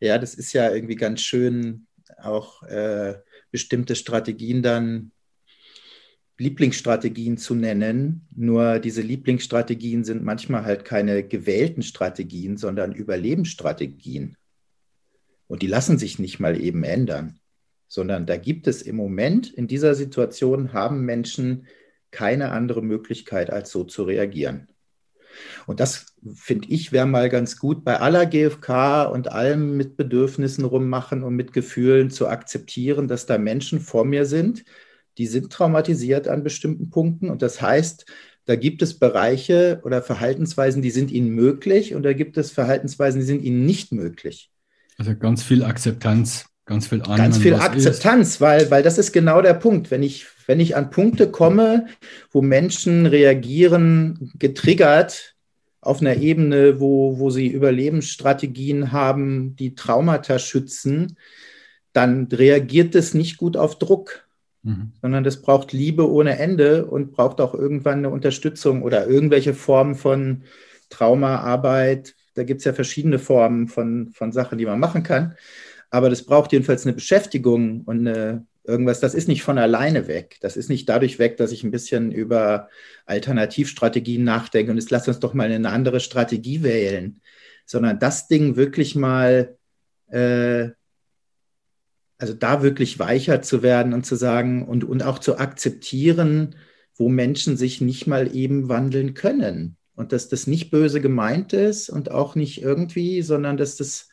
Ja, das ist ja irgendwie ganz schön, auch äh, bestimmte Strategien dann Lieblingsstrategien zu nennen. Nur diese Lieblingsstrategien sind manchmal halt keine gewählten Strategien, sondern Überlebensstrategien. Und die lassen sich nicht mal eben ändern, sondern da gibt es im Moment, in dieser Situation haben Menschen keine andere Möglichkeit, als so zu reagieren. Und das finde ich wäre mal ganz gut bei aller GfK und allem mit Bedürfnissen rummachen und mit Gefühlen zu akzeptieren, dass da Menschen vor mir sind, die sind traumatisiert an bestimmten Punkten. Und das heißt, da gibt es Bereiche oder Verhaltensweisen, die sind ihnen möglich und da gibt es Verhaltensweisen, die sind ihnen nicht möglich. Also ganz viel Akzeptanz, ganz viel Annehmen, Ganz viel Akzeptanz, weil, weil das ist genau der Punkt. Wenn ich, wenn ich an Punkte komme, wo Menschen reagieren, getriggert, auf einer Ebene, wo, wo sie Überlebensstrategien haben, die Traumata schützen, dann reagiert es nicht gut auf Druck mhm. sondern das braucht Liebe ohne Ende und braucht auch irgendwann eine Unterstützung oder irgendwelche Formen von Traumaarbeit. Da gibt es ja verschiedene Formen von, von Sachen, die man machen kann. Aber das braucht jedenfalls eine Beschäftigung und eine, irgendwas, das ist nicht von alleine weg. Das ist nicht dadurch weg, dass ich ein bisschen über Alternativstrategien nachdenke und jetzt lass uns doch mal eine andere Strategie wählen, sondern das Ding wirklich mal, äh, also da wirklich weicher zu werden und zu sagen und, und auch zu akzeptieren, wo Menschen sich nicht mal eben wandeln können. Und dass das nicht böse gemeint ist und auch nicht irgendwie, sondern dass das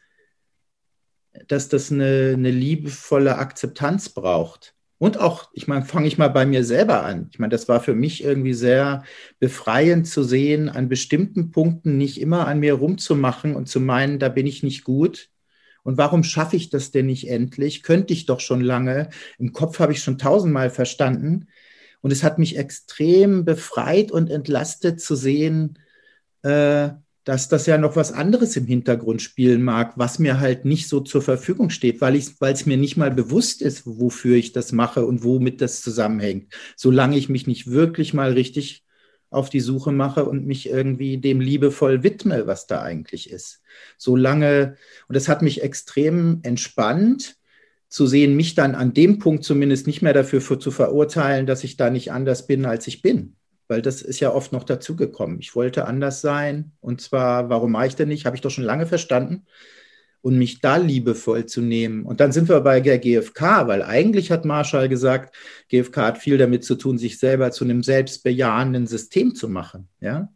dass das eine, eine liebevolle Akzeptanz braucht. Und auch, ich meine, fange ich mal bei mir selber an. Ich meine, das war für mich irgendwie sehr befreiend zu sehen, an bestimmten Punkten nicht immer an mir rumzumachen und zu meinen, da bin ich nicht gut. Und warum schaffe ich das denn nicht endlich? Könnte ich doch schon lange. Im Kopf habe ich schon tausendmal verstanden. Und es hat mich extrem befreit und entlastet zu sehen, äh, dass das ja noch was anderes im Hintergrund spielen mag, was mir halt nicht so zur Verfügung steht, weil es mir nicht mal bewusst ist, wofür ich das mache und womit das zusammenhängt. Solange ich mich nicht wirklich mal richtig auf die Suche mache und mich irgendwie dem liebevoll widme, was da eigentlich ist. Solange, und das hat mich extrem entspannt, zu sehen, mich dann an dem Punkt zumindest nicht mehr dafür für, zu verurteilen, dass ich da nicht anders bin, als ich bin weil das ist ja oft noch dazugekommen. Ich wollte anders sein und zwar, warum mache ich denn nicht? Habe ich doch schon lange verstanden. Und mich da liebevoll zu nehmen. Und dann sind wir bei der GfK, weil eigentlich hat Marshall gesagt, GfK hat viel damit zu tun, sich selber zu einem selbstbejahenden System zu machen. Ja,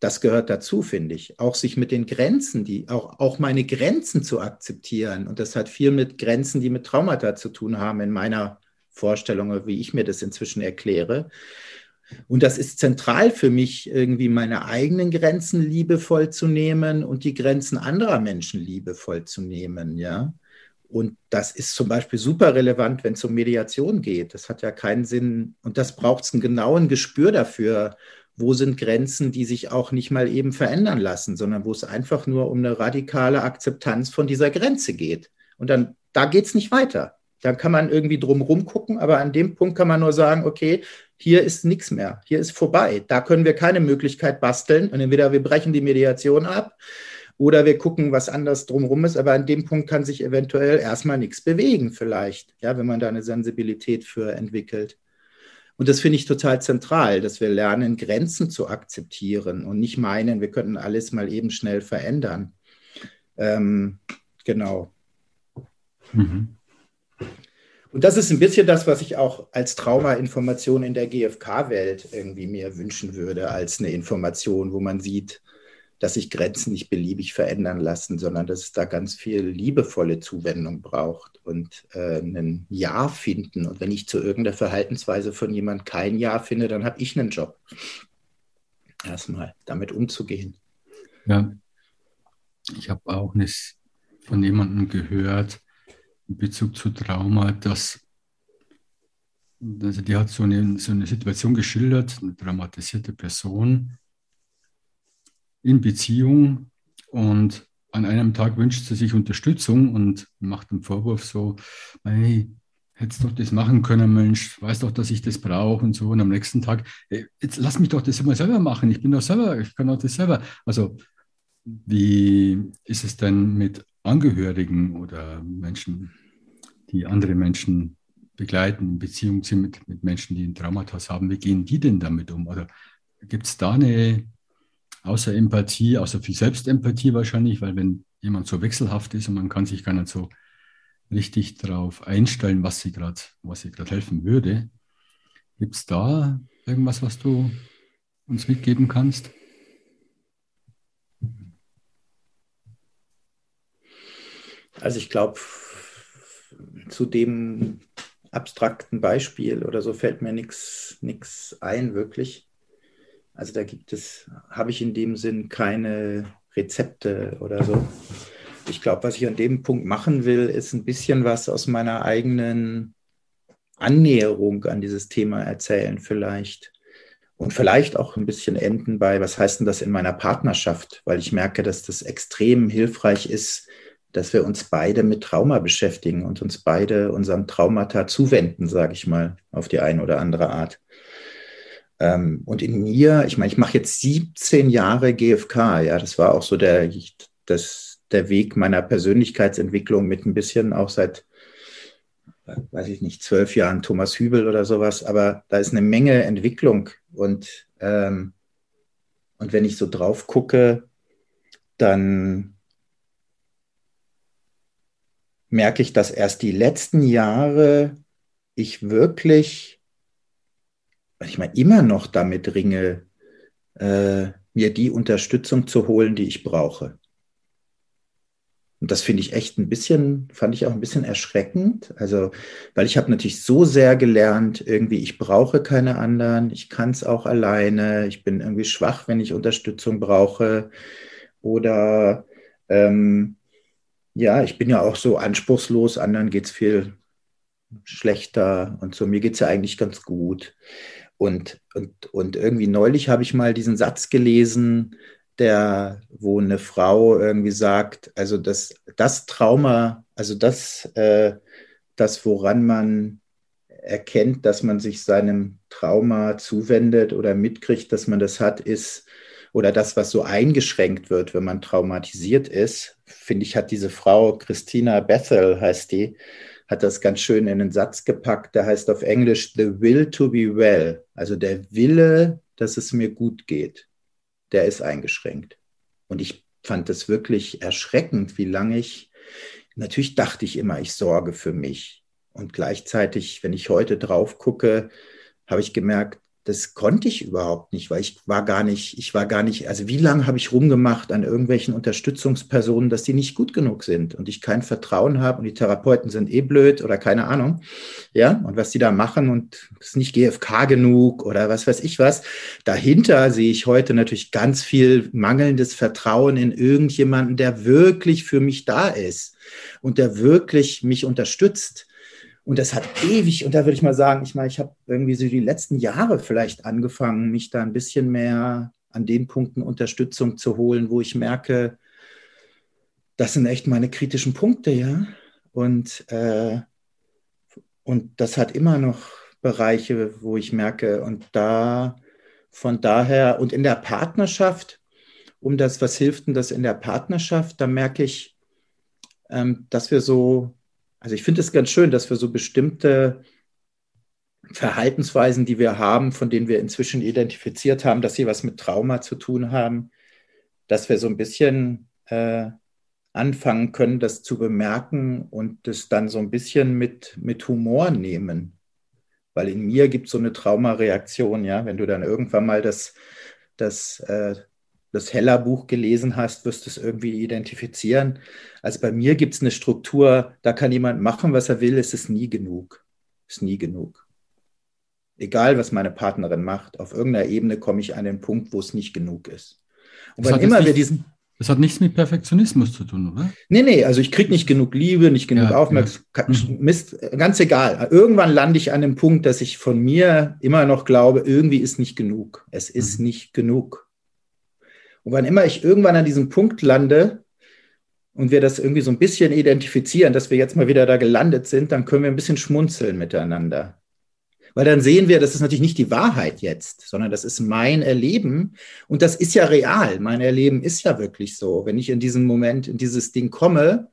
das gehört dazu, finde ich. Auch sich mit den Grenzen, die, auch, auch meine Grenzen zu akzeptieren. Und das hat viel mit Grenzen, die mit Traumata zu tun haben, in meiner Vorstellung, wie ich mir das inzwischen erkläre. Und das ist zentral für mich, irgendwie meine eigenen Grenzen liebevoll zu nehmen und die Grenzen anderer Menschen liebevoll zu nehmen, ja. Und das ist zum Beispiel super relevant, wenn es um Mediation geht. Das hat ja keinen Sinn. Und das braucht es einen genauen Gespür dafür, wo sind Grenzen, die sich auch nicht mal eben verändern lassen, sondern wo es einfach nur um eine radikale Akzeptanz von dieser Grenze geht. Und dann, da geht es nicht weiter. Dann kann man irgendwie drumherum gucken, aber an dem Punkt kann man nur sagen, okay, hier ist nichts mehr, hier ist vorbei. Da können wir keine Möglichkeit basteln. Und entweder wir brechen die Mediation ab oder wir gucken, was anders drumherum ist. Aber an dem Punkt kann sich eventuell erstmal nichts bewegen, vielleicht, ja, wenn man da eine Sensibilität für entwickelt. Und das finde ich total zentral, dass wir lernen, Grenzen zu akzeptieren und nicht meinen, wir könnten alles mal eben schnell verändern. Ähm, genau. Mhm. Und das ist ein bisschen das, was ich auch als Trauma-Information in der GfK-Welt irgendwie mir wünschen würde, als eine Information, wo man sieht, dass sich Grenzen nicht beliebig verändern lassen, sondern dass es da ganz viel liebevolle Zuwendung braucht und äh, ein Ja finden. Und wenn ich zu irgendeiner Verhaltensweise von jemand kein Ja finde, dann habe ich einen Job. Erstmal damit umzugehen. Ja, ich habe auch nicht von jemandem gehört, in Bezug zu Trauma, dass also die hat so eine, so eine Situation geschildert, eine traumatisierte Person in Beziehung und an einem Tag wünscht sie sich Unterstützung und macht einen Vorwurf so, hey, hättest doch das machen können, Mensch, weiß doch, dass ich das brauche und so. Und am nächsten Tag, hey, jetzt lass mich doch das immer selber machen, ich bin doch selber, ich kann doch das selber. Also wie ist es denn mit Angehörigen oder Menschen, die andere Menschen begleiten, in Beziehung sind mit, mit Menschen, die ein Traumata haben. Wie gehen die denn damit um? Oder gibt es da eine, außer Empathie, außer viel Selbstempathie wahrscheinlich, weil wenn jemand so wechselhaft ist und man kann sich gar nicht so richtig darauf einstellen, was sie gerade, was sie gerade helfen würde, gibt es da irgendwas, was du uns mitgeben kannst? Also ich glaube, zu dem abstrakten Beispiel oder so fällt mir nichts ein, wirklich. Also da gibt es, habe ich in dem Sinn keine Rezepte oder so. Ich glaube, was ich an dem Punkt machen will, ist ein bisschen was aus meiner eigenen Annäherung an dieses Thema erzählen vielleicht. Und vielleicht auch ein bisschen enden bei, was heißt denn das in meiner Partnerschaft? Weil ich merke, dass das extrem hilfreich ist, dass wir uns beide mit Trauma beschäftigen und uns beide unserem Traumata zuwenden, sage ich mal, auf die eine oder andere Art. Ähm, und in mir, ich meine, ich mache jetzt 17 Jahre GFK, ja, das war auch so der, das, der Weg meiner Persönlichkeitsentwicklung mit ein bisschen auch seit weiß ich nicht, zwölf Jahren Thomas Hübel oder sowas, aber da ist eine Menge Entwicklung und, ähm, und wenn ich so drauf gucke, dann merke ich, dass erst die letzten Jahre ich wirklich, ich meine, immer noch damit ringe, äh, mir die Unterstützung zu holen, die ich brauche. Und das finde ich echt ein bisschen, fand ich auch ein bisschen erschreckend. Also, weil ich habe natürlich so sehr gelernt, irgendwie, ich brauche keine anderen, ich kann es auch alleine, ich bin irgendwie schwach, wenn ich Unterstützung brauche. Oder ähm, ja, ich bin ja auch so anspruchslos, anderen geht es viel schlechter und so. Mir geht es ja eigentlich ganz gut. Und, und, und irgendwie neulich habe ich mal diesen Satz gelesen, der, wo eine Frau irgendwie sagt, also das, das Trauma, also das, äh, das, woran man erkennt, dass man sich seinem Trauma zuwendet oder mitkriegt, dass man das hat, ist, oder das, was so eingeschränkt wird, wenn man traumatisiert ist, finde ich, hat diese Frau, Christina Bethel heißt die, hat das ganz schön in einen Satz gepackt, der heißt auf Englisch The Will to be Well, also der Wille, dass es mir gut geht, der ist eingeschränkt. Und ich fand es wirklich erschreckend, wie lange ich, natürlich dachte ich immer, ich sorge für mich. Und gleichzeitig, wenn ich heute drauf gucke, habe ich gemerkt, das konnte ich überhaupt nicht, weil ich war gar nicht, ich war gar nicht, also wie lange habe ich rumgemacht an irgendwelchen Unterstützungspersonen, dass die nicht gut genug sind und ich kein Vertrauen habe und die Therapeuten sind eh blöd oder keine Ahnung, ja, und was die da machen und ist nicht GFK genug oder was weiß ich was. Dahinter sehe ich heute natürlich ganz viel mangelndes Vertrauen in irgendjemanden, der wirklich für mich da ist und der wirklich mich unterstützt und das hat ewig, und da würde ich mal sagen, ich meine, ich habe irgendwie so die letzten Jahre vielleicht angefangen, mich da ein bisschen mehr an den Punkten Unterstützung zu holen, wo ich merke, das sind echt meine kritischen Punkte, ja. Und, äh, und das hat immer noch Bereiche, wo ich merke, und da von daher, und in der Partnerschaft, um das, was hilft denn das in der Partnerschaft, da merke ich, ähm, dass wir so also ich finde es ganz schön, dass wir so bestimmte Verhaltensweisen, die wir haben, von denen wir inzwischen identifiziert haben, dass sie was mit Trauma zu tun haben, dass wir so ein bisschen äh, anfangen können, das zu bemerken und das dann so ein bisschen mit, mit Humor nehmen. Weil in mir gibt es so eine Traumareaktion, ja, wenn du dann irgendwann mal das, das äh, das Heller-Buch gelesen hast, wirst du es irgendwie identifizieren. Also bei mir gibt es eine Struktur, da kann jemand machen, was er will, es ist nie genug. Es ist nie genug. Egal, was meine Partnerin macht, auf irgendeiner Ebene komme ich an den Punkt, wo es nicht genug ist. Und das wann immer wir diesen. Das hat nichts mit Perfektionismus zu tun, oder? Nee, nee, also ich kriege nicht genug Liebe, nicht genug ja, Aufmerksamkeit, ja. Mist, ganz egal. Irgendwann lande ich an dem Punkt, dass ich von mir immer noch glaube, irgendwie ist nicht genug. Es ist mhm. nicht genug. Und wann immer ich irgendwann an diesem Punkt lande und wir das irgendwie so ein bisschen identifizieren, dass wir jetzt mal wieder da gelandet sind, dann können wir ein bisschen schmunzeln miteinander. Weil dann sehen wir, das ist natürlich nicht die Wahrheit jetzt, sondern das ist mein Erleben. Und das ist ja real. Mein Erleben ist ja wirklich so. Wenn ich in diesem Moment, in dieses Ding komme,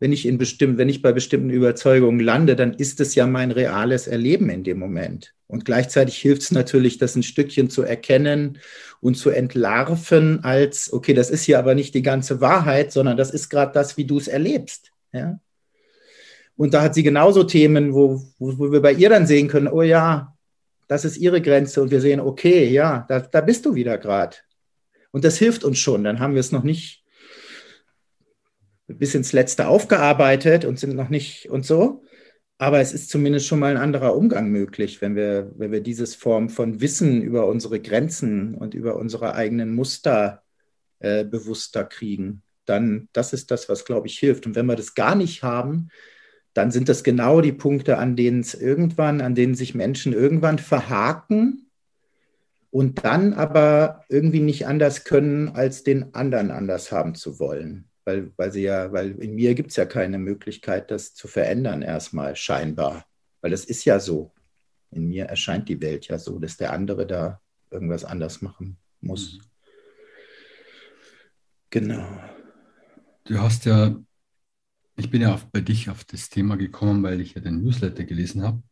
wenn ich in bestimmt, wenn ich bei bestimmten Überzeugungen lande, dann ist es ja mein reales Erleben in dem Moment. Und gleichzeitig hilft es natürlich, das ein Stückchen zu erkennen und zu entlarven als, okay, das ist hier aber nicht die ganze Wahrheit, sondern das ist gerade das, wie du es erlebst. Ja? Und da hat sie genauso Themen, wo, wo, wo, wir bei ihr dann sehen können, oh ja, das ist ihre Grenze und wir sehen, okay, ja, da, da bist du wieder gerade. Und das hilft uns schon. Dann haben wir es noch nicht bis ins Letzte aufgearbeitet und sind noch nicht und so. Aber es ist zumindest schon mal ein anderer Umgang möglich, wenn wir, wenn wir dieses Form von Wissen über unsere Grenzen und über unsere eigenen Muster äh, bewusster kriegen. Dann, das ist das, was, glaube ich, hilft. Und wenn wir das gar nicht haben, dann sind das genau die Punkte, an denen es irgendwann, an denen sich Menschen irgendwann verhaken und dann aber irgendwie nicht anders können, als den anderen anders haben zu wollen weil, weil sie ja, weil in mir gibt es ja keine Möglichkeit, das zu verändern, erstmal scheinbar. Weil es ist ja so. In mir erscheint die Welt ja so, dass der andere da irgendwas anders machen muss. Mhm. Genau. Du hast ja Ich bin ja auf, bei dich auf das Thema gekommen, weil ich ja den Newsletter gelesen habe.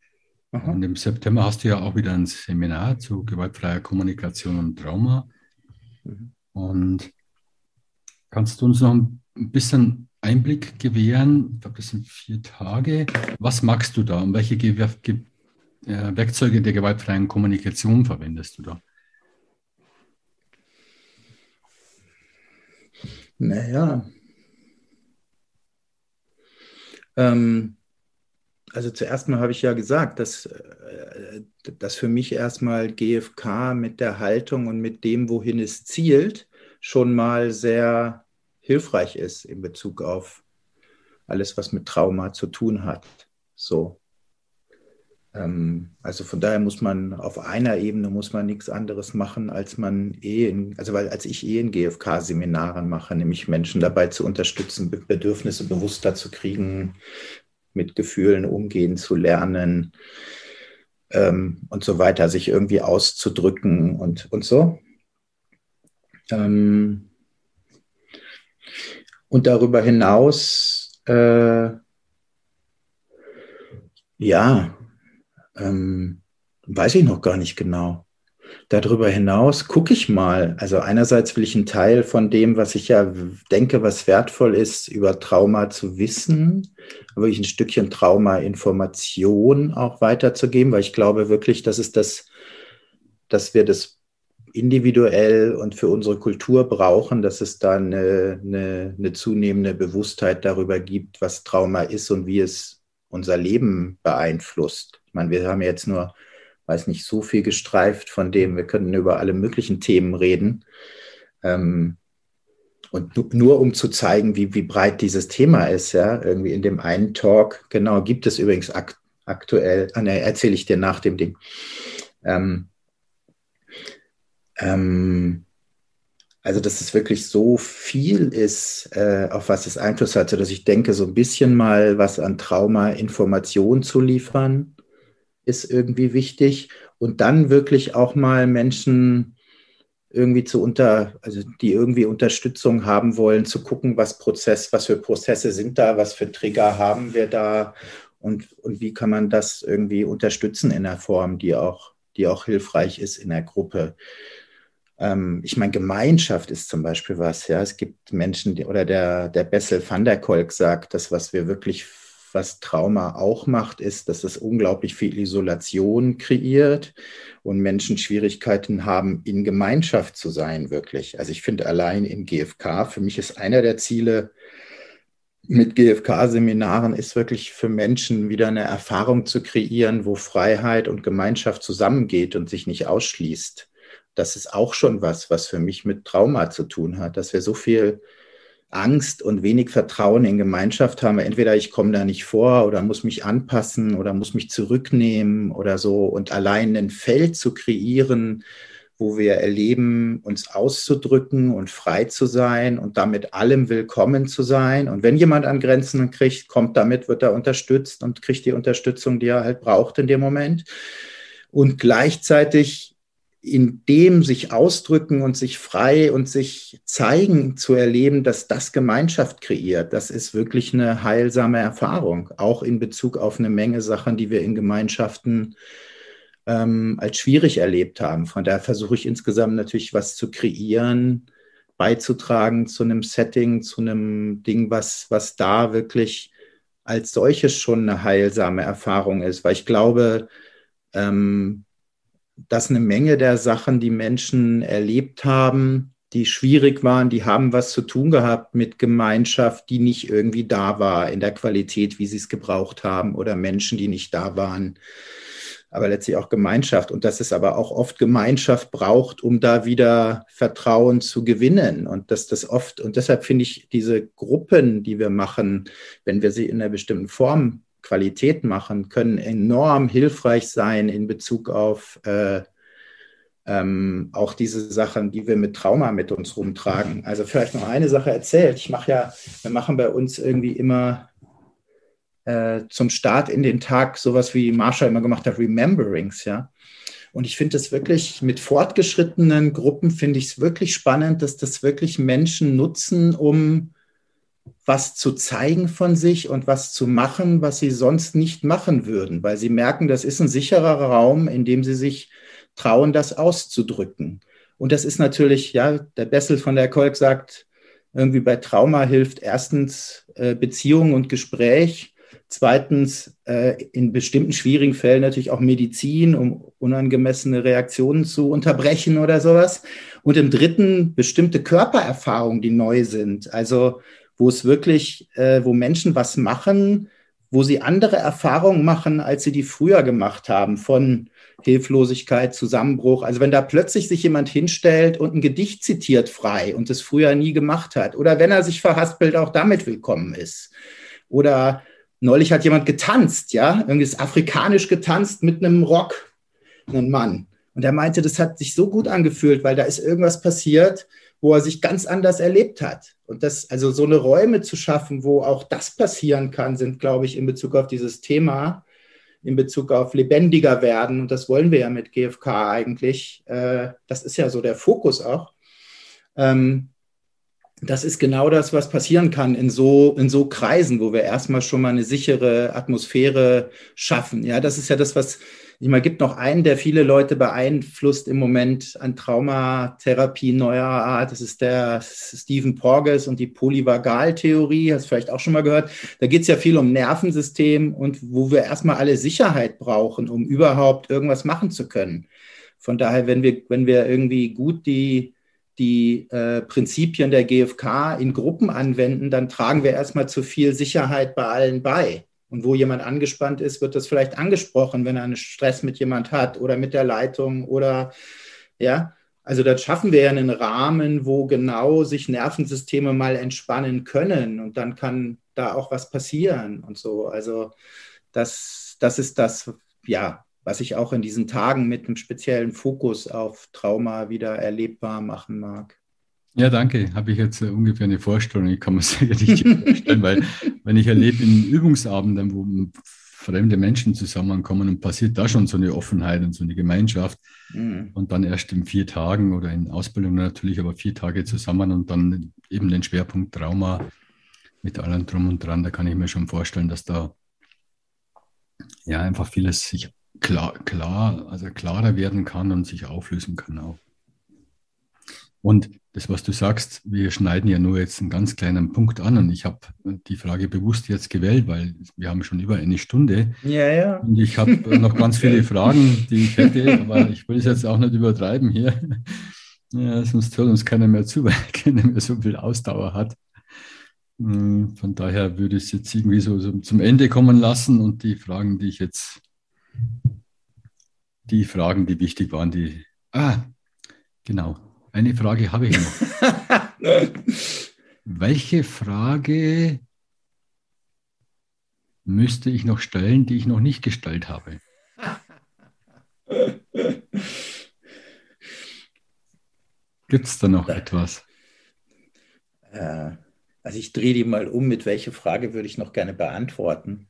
Aha. Und im September hast du ja auch wieder ein Seminar zu gewaltfreier Kommunikation und Trauma. Mhm. Und kannst du uns noch ein bisschen Einblick gewähren? Ich glaube, das sind vier Tage. Was magst du da und welche Ge Ge äh, Werkzeuge der gewaltfreien Kommunikation verwendest du da? Naja. Ähm, also zuerst mal habe ich ja gesagt, dass, äh, dass für mich erstmal GFK mit der Haltung und mit dem, wohin es zielt, schon mal sehr hilfreich ist in Bezug auf alles, was mit Trauma zu tun hat. So. Ähm, also von daher muss man auf einer Ebene muss man nichts anderes machen, als man eh in, also weil als ich eh in GFK-Seminaren mache, nämlich Menschen dabei zu unterstützen, Bedürfnisse bewusster zu kriegen, mit Gefühlen umgehen zu lernen ähm, und so weiter, sich irgendwie auszudrücken und, und so. Ähm, und darüber hinaus, äh, ja, ähm, weiß ich noch gar nicht genau. Darüber hinaus gucke ich mal. Also einerseits will ich einen Teil von dem, was ich ja denke, was wertvoll ist, über Trauma zu wissen, aber ich ein Stückchen Trauma-Information auch weiterzugeben, weil ich glaube wirklich, dass es das, dass wir das individuell und für unsere Kultur brauchen, dass es da eine, eine, eine zunehmende Bewusstheit darüber gibt, was Trauma ist und wie es unser Leben beeinflusst. Ich meine, wir haben jetzt nur weiß nicht, so viel gestreift von dem. Wir könnten über alle möglichen Themen reden. Ähm, und nur um zu zeigen, wie, wie breit dieses Thema ist, ja, irgendwie in dem einen Talk, genau, gibt es übrigens ak aktuell, ah, ne, erzähle ich dir nach dem Ding. Ähm, ähm, also, dass es wirklich so viel ist, äh, auf was es Einfluss hat, dass ich denke, so ein bisschen mal was an Trauma Information zu liefern, ist irgendwie wichtig. Und dann wirklich auch mal Menschen irgendwie zu unter, also die irgendwie Unterstützung haben wollen, zu gucken, was Prozess, was für Prozesse sind da, was für Trigger haben wir da und, und wie kann man das irgendwie unterstützen in einer Form, die auch, die auch hilfreich ist in der Gruppe. Ähm, ich meine, Gemeinschaft ist zum Beispiel was, ja. Es gibt Menschen, die, oder der, der Bessel van der Kolk sagt, das, was wir wirklich was Trauma auch macht, ist, dass es unglaublich viel Isolation kreiert und Menschen Schwierigkeiten haben, in Gemeinschaft zu sein, wirklich. Also ich finde allein in GFK, für mich ist einer der Ziele mit GFK-Seminaren, ist wirklich für Menschen wieder eine Erfahrung zu kreieren, wo Freiheit und Gemeinschaft zusammengeht und sich nicht ausschließt. Das ist auch schon was, was für mich mit Trauma zu tun hat, dass wir so viel Angst und wenig Vertrauen in Gemeinschaft haben. Entweder ich komme da nicht vor oder muss mich anpassen oder muss mich zurücknehmen oder so. Und allein ein Feld zu kreieren, wo wir erleben, uns auszudrücken und frei zu sein und damit allem willkommen zu sein. Und wenn jemand an Grenzen kriegt, kommt damit, wird er unterstützt und kriegt die Unterstützung, die er halt braucht in dem Moment. Und gleichzeitig in dem sich ausdrücken und sich frei und sich zeigen zu erleben, dass das Gemeinschaft kreiert, das ist wirklich eine heilsame Erfahrung, auch in Bezug auf eine Menge Sachen, die wir in Gemeinschaften ähm, als schwierig erlebt haben. Von daher versuche ich insgesamt natürlich was zu kreieren, beizutragen zu einem Setting, zu einem Ding, was, was da wirklich als solches schon eine heilsame Erfahrung ist, weil ich glaube, ähm, dass eine Menge der Sachen, die Menschen erlebt haben, die schwierig waren, die haben was zu tun gehabt mit Gemeinschaft, die nicht irgendwie da war in der Qualität, wie sie es gebraucht haben, oder Menschen, die nicht da waren, aber letztlich auch Gemeinschaft. Und dass es aber auch oft Gemeinschaft braucht, um da wieder Vertrauen zu gewinnen. Und dass das oft, und deshalb finde ich diese Gruppen, die wir machen, wenn wir sie in einer bestimmten Form Qualität machen, können enorm hilfreich sein in Bezug auf äh, ähm, auch diese Sachen, die wir mit Trauma mit uns rumtragen. Also vielleicht noch eine Sache erzählt. Ich mache ja, wir machen bei uns irgendwie immer äh, zum Start in den Tag sowas wie Marsha immer gemacht hat, Rememberings, ja. Und ich finde es wirklich mit fortgeschrittenen Gruppen finde ich es wirklich spannend, dass das wirklich Menschen nutzen, um was zu zeigen von sich und was zu machen, was sie sonst nicht machen würden, weil sie merken, das ist ein sicherer Raum, in dem sie sich trauen, das auszudrücken. Und das ist natürlich, ja, der Bessel von der Kolk sagt, irgendwie bei Trauma hilft erstens äh, Beziehung und Gespräch, zweitens äh, in bestimmten schwierigen Fällen natürlich auch Medizin, um unangemessene Reaktionen zu unterbrechen oder sowas. Und im dritten bestimmte Körpererfahrungen, die neu sind. Also wo es wirklich, äh, wo Menschen was machen, wo sie andere Erfahrungen machen, als sie die früher gemacht haben, von Hilflosigkeit, Zusammenbruch. Also wenn da plötzlich sich jemand hinstellt und ein Gedicht zitiert frei und es früher nie gemacht hat, oder wenn er sich verhaspelt, auch damit willkommen ist. Oder neulich hat jemand getanzt, ja, irgendwie ist afrikanisch getanzt mit einem Rock, einem Mann. Und er meinte, das hat sich so gut angefühlt, weil da ist irgendwas passiert, wo er sich ganz anders erlebt hat. Und das, also so eine Räume zu schaffen, wo auch das passieren kann, sind, glaube ich, in Bezug auf dieses Thema, in Bezug auf lebendiger werden. Und das wollen wir ja mit GFK eigentlich. Äh, das ist ja so der Fokus auch. Ähm, das ist genau das, was passieren kann in so, in so Kreisen, wo wir erstmal schon mal eine sichere Atmosphäre schaffen. Ja, das ist ja das, was ich meine, gibt noch einen, der viele Leute beeinflusst im Moment an Traumatherapie neuer Art. Das ist der Stephen Porges und die Polyvagaltheorie. Hast du vielleicht auch schon mal gehört. Da geht es ja viel um Nervensystem und wo wir erstmal alle Sicherheit brauchen, um überhaupt irgendwas machen zu können. Von daher, wenn wir, wenn wir irgendwie gut die, die äh, Prinzipien der GfK in Gruppen anwenden, dann tragen wir erstmal zu viel Sicherheit bei allen bei. Und wo jemand angespannt ist, wird das vielleicht angesprochen, wenn er einen Stress mit jemand hat oder mit der Leitung oder ja. Also das schaffen wir ja einen Rahmen, wo genau sich Nervensysteme mal entspannen können und dann kann da auch was passieren und so. Also das, das ist das, ja, was ich auch in diesen Tagen mit einem speziellen Fokus auf Trauma wieder erlebbar machen mag. Ja, danke. Habe ich jetzt äh, ungefähr eine Vorstellung. Ich kann mir <laughs> sicher nicht vorstellen, weil wenn ich erlebe in Übungsabenden, wo fremde Menschen zusammenkommen und passiert da schon so eine Offenheit und so eine Gemeinschaft mhm. und dann erst in vier Tagen oder in Ausbildung natürlich, aber vier Tage zusammen und dann eben den Schwerpunkt Trauma mit allem drum und dran, da kann ich mir schon vorstellen, dass da ja einfach vieles sich klar, klar, also klarer werden kann und sich auflösen kann auch. Und das, was du sagst, wir schneiden ja nur jetzt einen ganz kleinen Punkt an und ich habe die Frage bewusst jetzt gewählt, weil wir haben schon über eine Stunde. Ja, ja. Und ich habe noch ganz viele <laughs> Fragen, die ich hätte, aber ich will es jetzt auch nicht übertreiben hier. Ja, sonst hört uns keiner mehr zu, <laughs> weil keiner mehr so viel Ausdauer hat. Hm, von daher würde ich es jetzt irgendwie so, so zum Ende kommen lassen und die Fragen, die ich jetzt, die Fragen, die wichtig waren, die, ah, genau, eine Frage habe ich noch. <laughs> Welche Frage müsste ich noch stellen, die ich noch nicht gestellt habe? Gibt es da noch etwas? Äh, also ich drehe die mal um, mit welcher Frage würde ich noch gerne beantworten.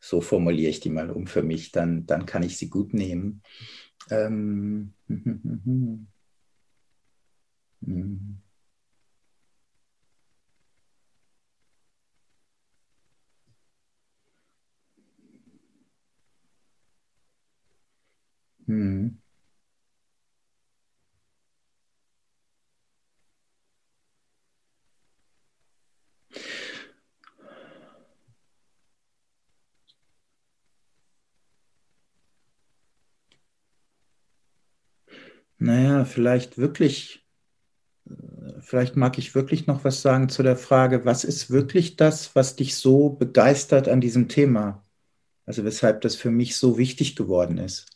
So formuliere ich die mal um für mich, dann, dann kann ich sie gut nehmen. Ähm, <laughs> Mhm. Mhm. Naja, vielleicht wirklich vielleicht mag ich wirklich noch was sagen zu der Frage, was ist wirklich das, was dich so begeistert an diesem Thema? Also weshalb das für mich so wichtig geworden ist.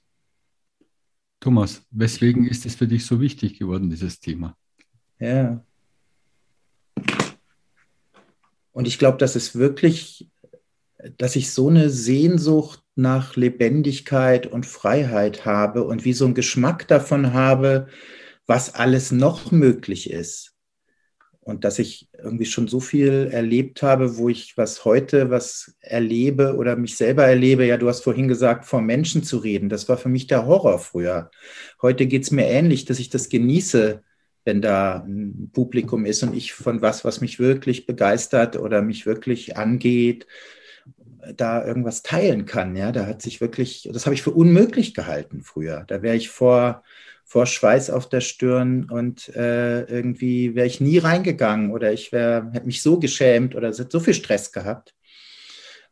Thomas, weswegen ist es für dich so wichtig geworden, dieses Thema? Ja. Und ich glaube, dass es wirklich, dass ich so eine Sehnsucht nach Lebendigkeit und Freiheit habe und wie so einen Geschmack davon habe, was alles noch möglich ist. Und dass ich irgendwie schon so viel erlebt habe, wo ich was heute, was erlebe oder mich selber erlebe. Ja, du hast vorhin gesagt, vor Menschen zu reden. Das war für mich der Horror früher. Heute geht es mir ähnlich, dass ich das genieße, wenn da ein Publikum ist und ich von was, was mich wirklich begeistert oder mich wirklich angeht, da irgendwas teilen kann. Ja, da hat sich wirklich, das habe ich für unmöglich gehalten früher. Da wäre ich vor, vor Schweiß auf der Stirn und äh, irgendwie wäre ich nie reingegangen oder ich wäre, hätte mich so geschämt oder so viel Stress gehabt.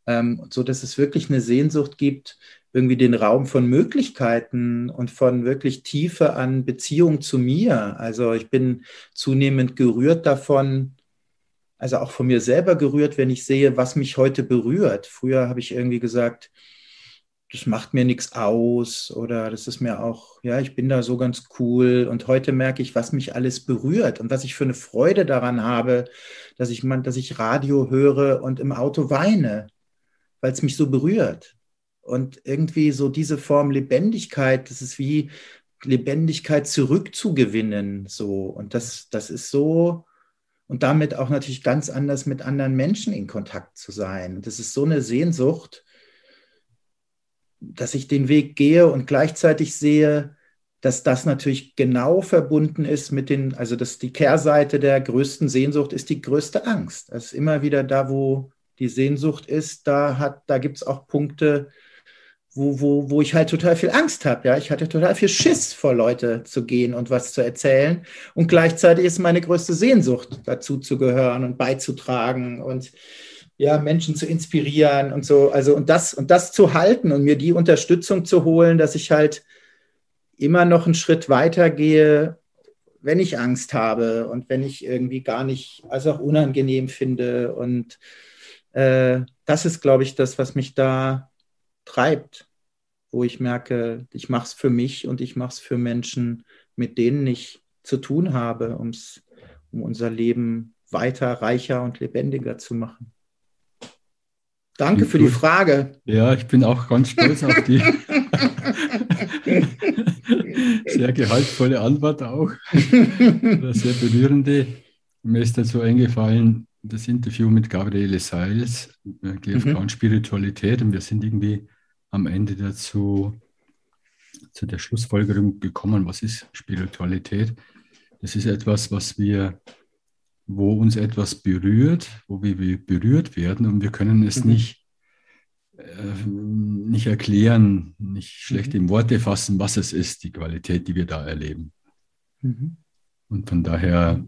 Ähm, so dass es wirklich eine Sehnsucht gibt, irgendwie den Raum von Möglichkeiten und von wirklich Tiefe an Beziehung zu mir. Also ich bin zunehmend gerührt davon, also auch von mir selber gerührt, wenn ich sehe, was mich heute berührt. Früher habe ich irgendwie gesagt, das macht mir nichts aus oder das ist mir auch, ja, ich bin da so ganz cool. Und heute merke ich, was mich alles berührt und was ich für eine Freude daran habe, dass ich, dass ich Radio höre und im Auto weine, weil es mich so berührt. Und irgendwie so diese Form Lebendigkeit, das ist wie Lebendigkeit zurückzugewinnen, so. Und das, das ist so, und damit auch natürlich ganz anders mit anderen Menschen in Kontakt zu sein. Das ist so eine Sehnsucht, dass ich den Weg gehe und gleichzeitig sehe, dass das natürlich genau verbunden ist mit den, also dass die Kehrseite der größten Sehnsucht ist die größte Angst. Das ist immer wieder da, wo die Sehnsucht ist, da hat, da gibt es auch Punkte, wo, wo, wo ich halt total viel Angst habe. Ja, ich hatte total viel Schiss vor Leute zu gehen und was zu erzählen. Und gleichzeitig ist meine größte Sehnsucht, dazu zu gehören und beizutragen und ja, Menschen zu inspirieren und so. Also und das und das zu halten und mir die Unterstützung zu holen, dass ich halt immer noch einen Schritt weiter gehe, wenn ich Angst habe und wenn ich irgendwie gar nicht, also auch unangenehm finde. Und äh, das ist, glaube ich, das, was mich da treibt, wo ich merke, ich mache es für mich und ich mache es für Menschen, mit denen ich zu tun habe, um unser Leben weiter, reicher und lebendiger zu machen. Danke für die Frage. Ja, ich bin auch ganz stolz auf die <laughs> sehr gehaltvolle Antwort auch. Sehr berührende. Mir ist dazu eingefallen, das Interview mit Gabriele Seils, GFK mhm. und Spiritualität. Und wir sind irgendwie am Ende dazu, zu der Schlussfolgerung gekommen, was ist Spiritualität? Das ist etwas, was wir, wo uns etwas berührt, wo wir berührt werden und wir können es mhm. nicht, äh, nicht erklären, nicht schlecht mhm. in Worte fassen, was es ist, die Qualität, die wir da erleben. Mhm. Und von daher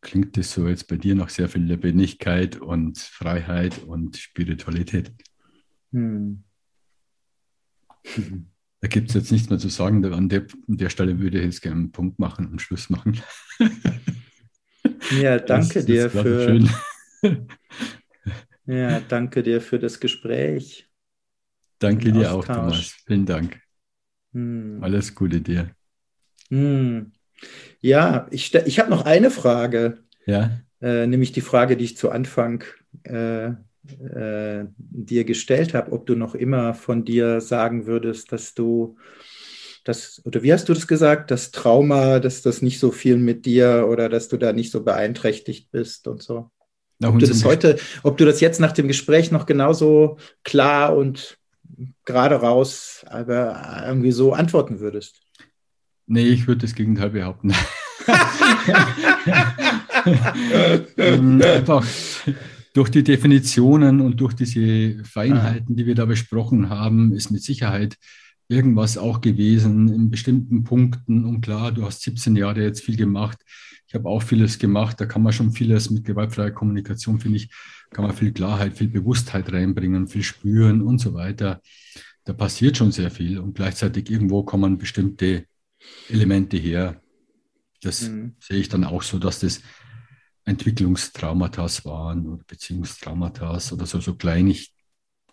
klingt es so jetzt bei dir noch sehr viel Lebendigkeit und Freiheit und Spiritualität. Hm. <laughs> Da gibt es jetzt nichts mehr zu sagen. An der, an der Stelle würde ich jetzt gerne einen Punkt machen und Schluss machen. <laughs> Ja, danke das, dir das für. <laughs> ja, danke dir für das Gespräch. Danke dir auch, Thomas. Vielen Dank. Hm. Alles Gute dir. Hm. Ja, ich, ich habe noch eine Frage. Ja. Äh, nämlich die Frage, die ich zu Anfang äh, äh, dir gestellt habe, ob du noch immer von dir sagen würdest, dass du das, oder wie hast du das gesagt, das Trauma, dass das nicht so viel mit dir oder dass du da nicht so beeinträchtigt bist und so. Ob du das heute, ob du das jetzt nach dem Gespräch noch genauso klar und gerade raus, aber irgendwie so antworten würdest. Nee, ich würde das Gegenteil behaupten. <laughs> Ähm, einfach durch die Definitionen und durch diese Feinheiten, die wir da besprochen haben, ist mit Sicherheit irgendwas auch gewesen in bestimmten Punkten. Und klar, du hast 17 Jahre jetzt viel gemacht. Ich habe auch vieles gemacht. Da kann man schon vieles mit gewaltfreier Kommunikation, finde ich, kann man viel Klarheit, viel Bewusstheit reinbringen, viel spüren und so weiter. Da passiert schon sehr viel und gleichzeitig irgendwo kommen bestimmte Elemente her. Das mhm. sehe ich dann auch so, dass das Entwicklungstraumata waren oder Beziehungstraumata oder so, so kleinig,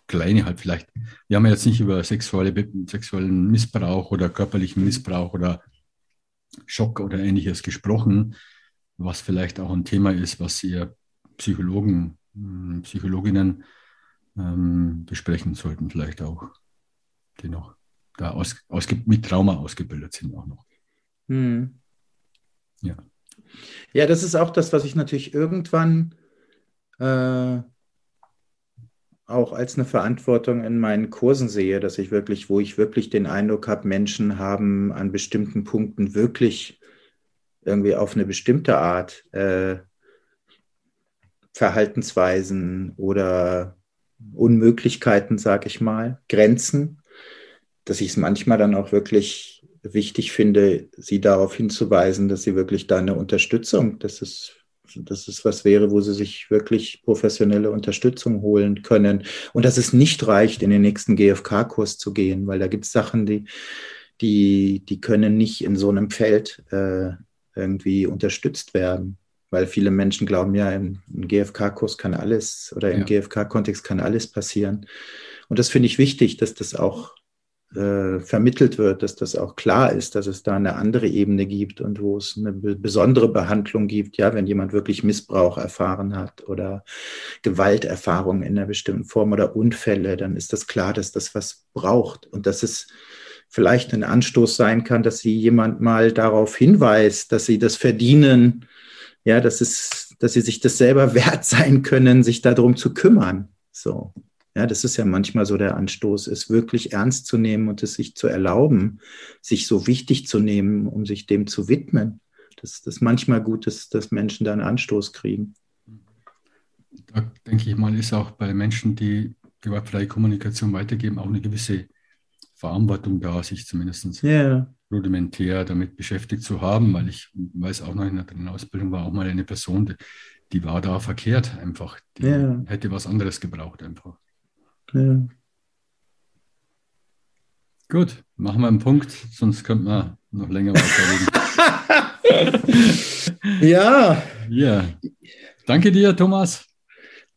kleine halt vielleicht. Wir haben ja jetzt nicht über sexuelle, sexuellen Missbrauch oder körperlichen Missbrauch oder Schock oder ähnliches gesprochen, was vielleicht auch ein Thema ist, was ihr Psychologen, hm, Psychologinnen ähm, besprechen sollten, vielleicht auch, die noch da aus, ausge, mit Trauma ausgebildet sind auch noch. Hm. Ja. Ja, das ist auch das, was ich natürlich irgendwann äh, auch als eine Verantwortung in meinen Kursen sehe, dass ich wirklich, wo ich wirklich den Eindruck habe, Menschen haben an bestimmten Punkten wirklich irgendwie auf eine bestimmte Art äh, Verhaltensweisen oder Unmöglichkeiten, sage ich mal, Grenzen, dass ich es manchmal dann auch wirklich wichtig finde, sie darauf hinzuweisen, dass sie wirklich da eine Unterstützung, dass es, dass es was wäre, wo sie sich wirklich professionelle Unterstützung holen können und dass es nicht reicht, in den nächsten GFK-Kurs zu gehen, weil da gibt es Sachen, die, die, die können nicht in so einem Feld äh, irgendwie unterstützt werden weil viele Menschen glauben ja, im, im GFK-Kurs kann alles oder im ja. GFK-Kontext kann alles passieren. Und das finde ich wichtig, dass das auch äh, vermittelt wird, dass das auch klar ist, dass es da eine andere Ebene gibt und wo es eine besondere Behandlung gibt, ja, wenn jemand wirklich Missbrauch erfahren hat oder Gewalterfahrung in einer bestimmten Form oder Unfälle, dann ist das klar, dass das was braucht und dass es vielleicht ein Anstoß sein kann, dass sie jemand mal darauf hinweist, dass sie das verdienen, ja, dass es, dass sie sich das selber <laughs> wert sein können, sich darum zu kümmern. So. Ja, das ist ja manchmal so der Anstoß, es wirklich ernst zu nehmen und es sich zu erlauben, sich so wichtig zu nehmen, um sich dem zu widmen. Dass das manchmal gut ist, dass Menschen da einen Anstoß kriegen. Da denke ich mal, ist auch bei Menschen, die gewaltfreie Kommunikation weitergeben, auch eine gewisse Verantwortung da, sich zumindest yeah rudimentär damit beschäftigt zu haben, weil ich weiß auch noch in der Ausbildung war auch mal eine Person, die, die war da verkehrt einfach. Die ja. hätte was anderes gebraucht einfach. Ja. Gut, machen wir einen Punkt, sonst könnten wir noch länger weiterreden. <laughs> ja. Ja. Danke dir, Thomas.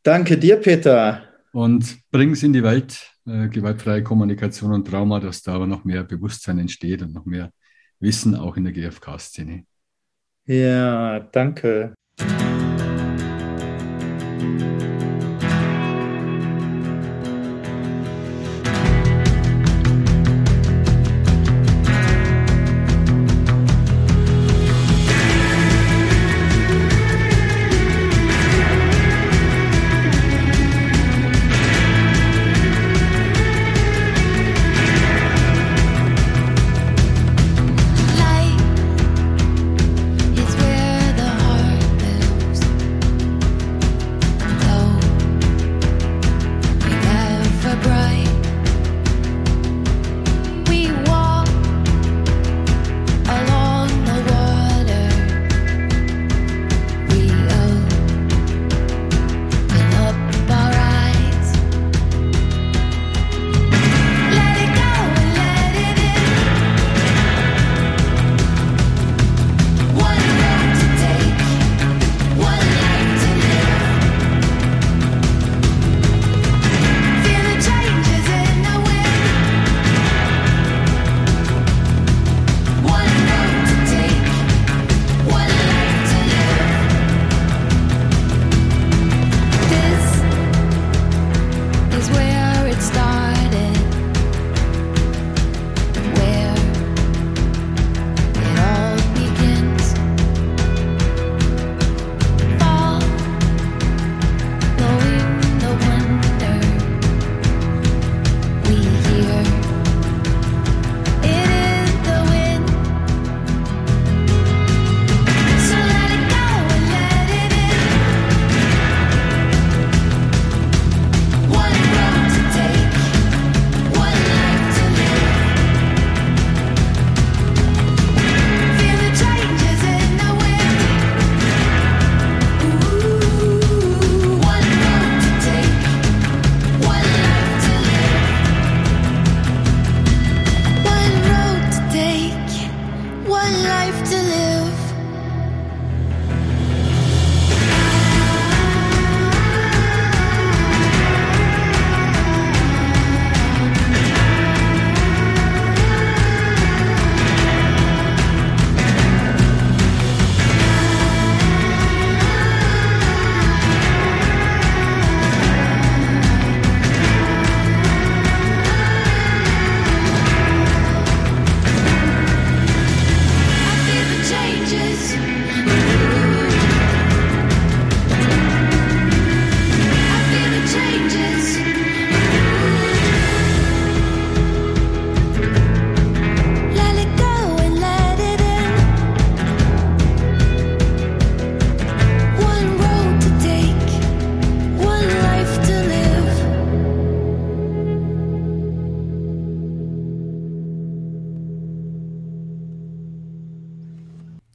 Danke dir, Peter. Und bring es in die Welt, äh, gewaltfreie Kommunikation und Trauma, dass da aber noch mehr Bewusstsein entsteht und noch mehr Wissen auch in der GFK-Szene. Ja, danke.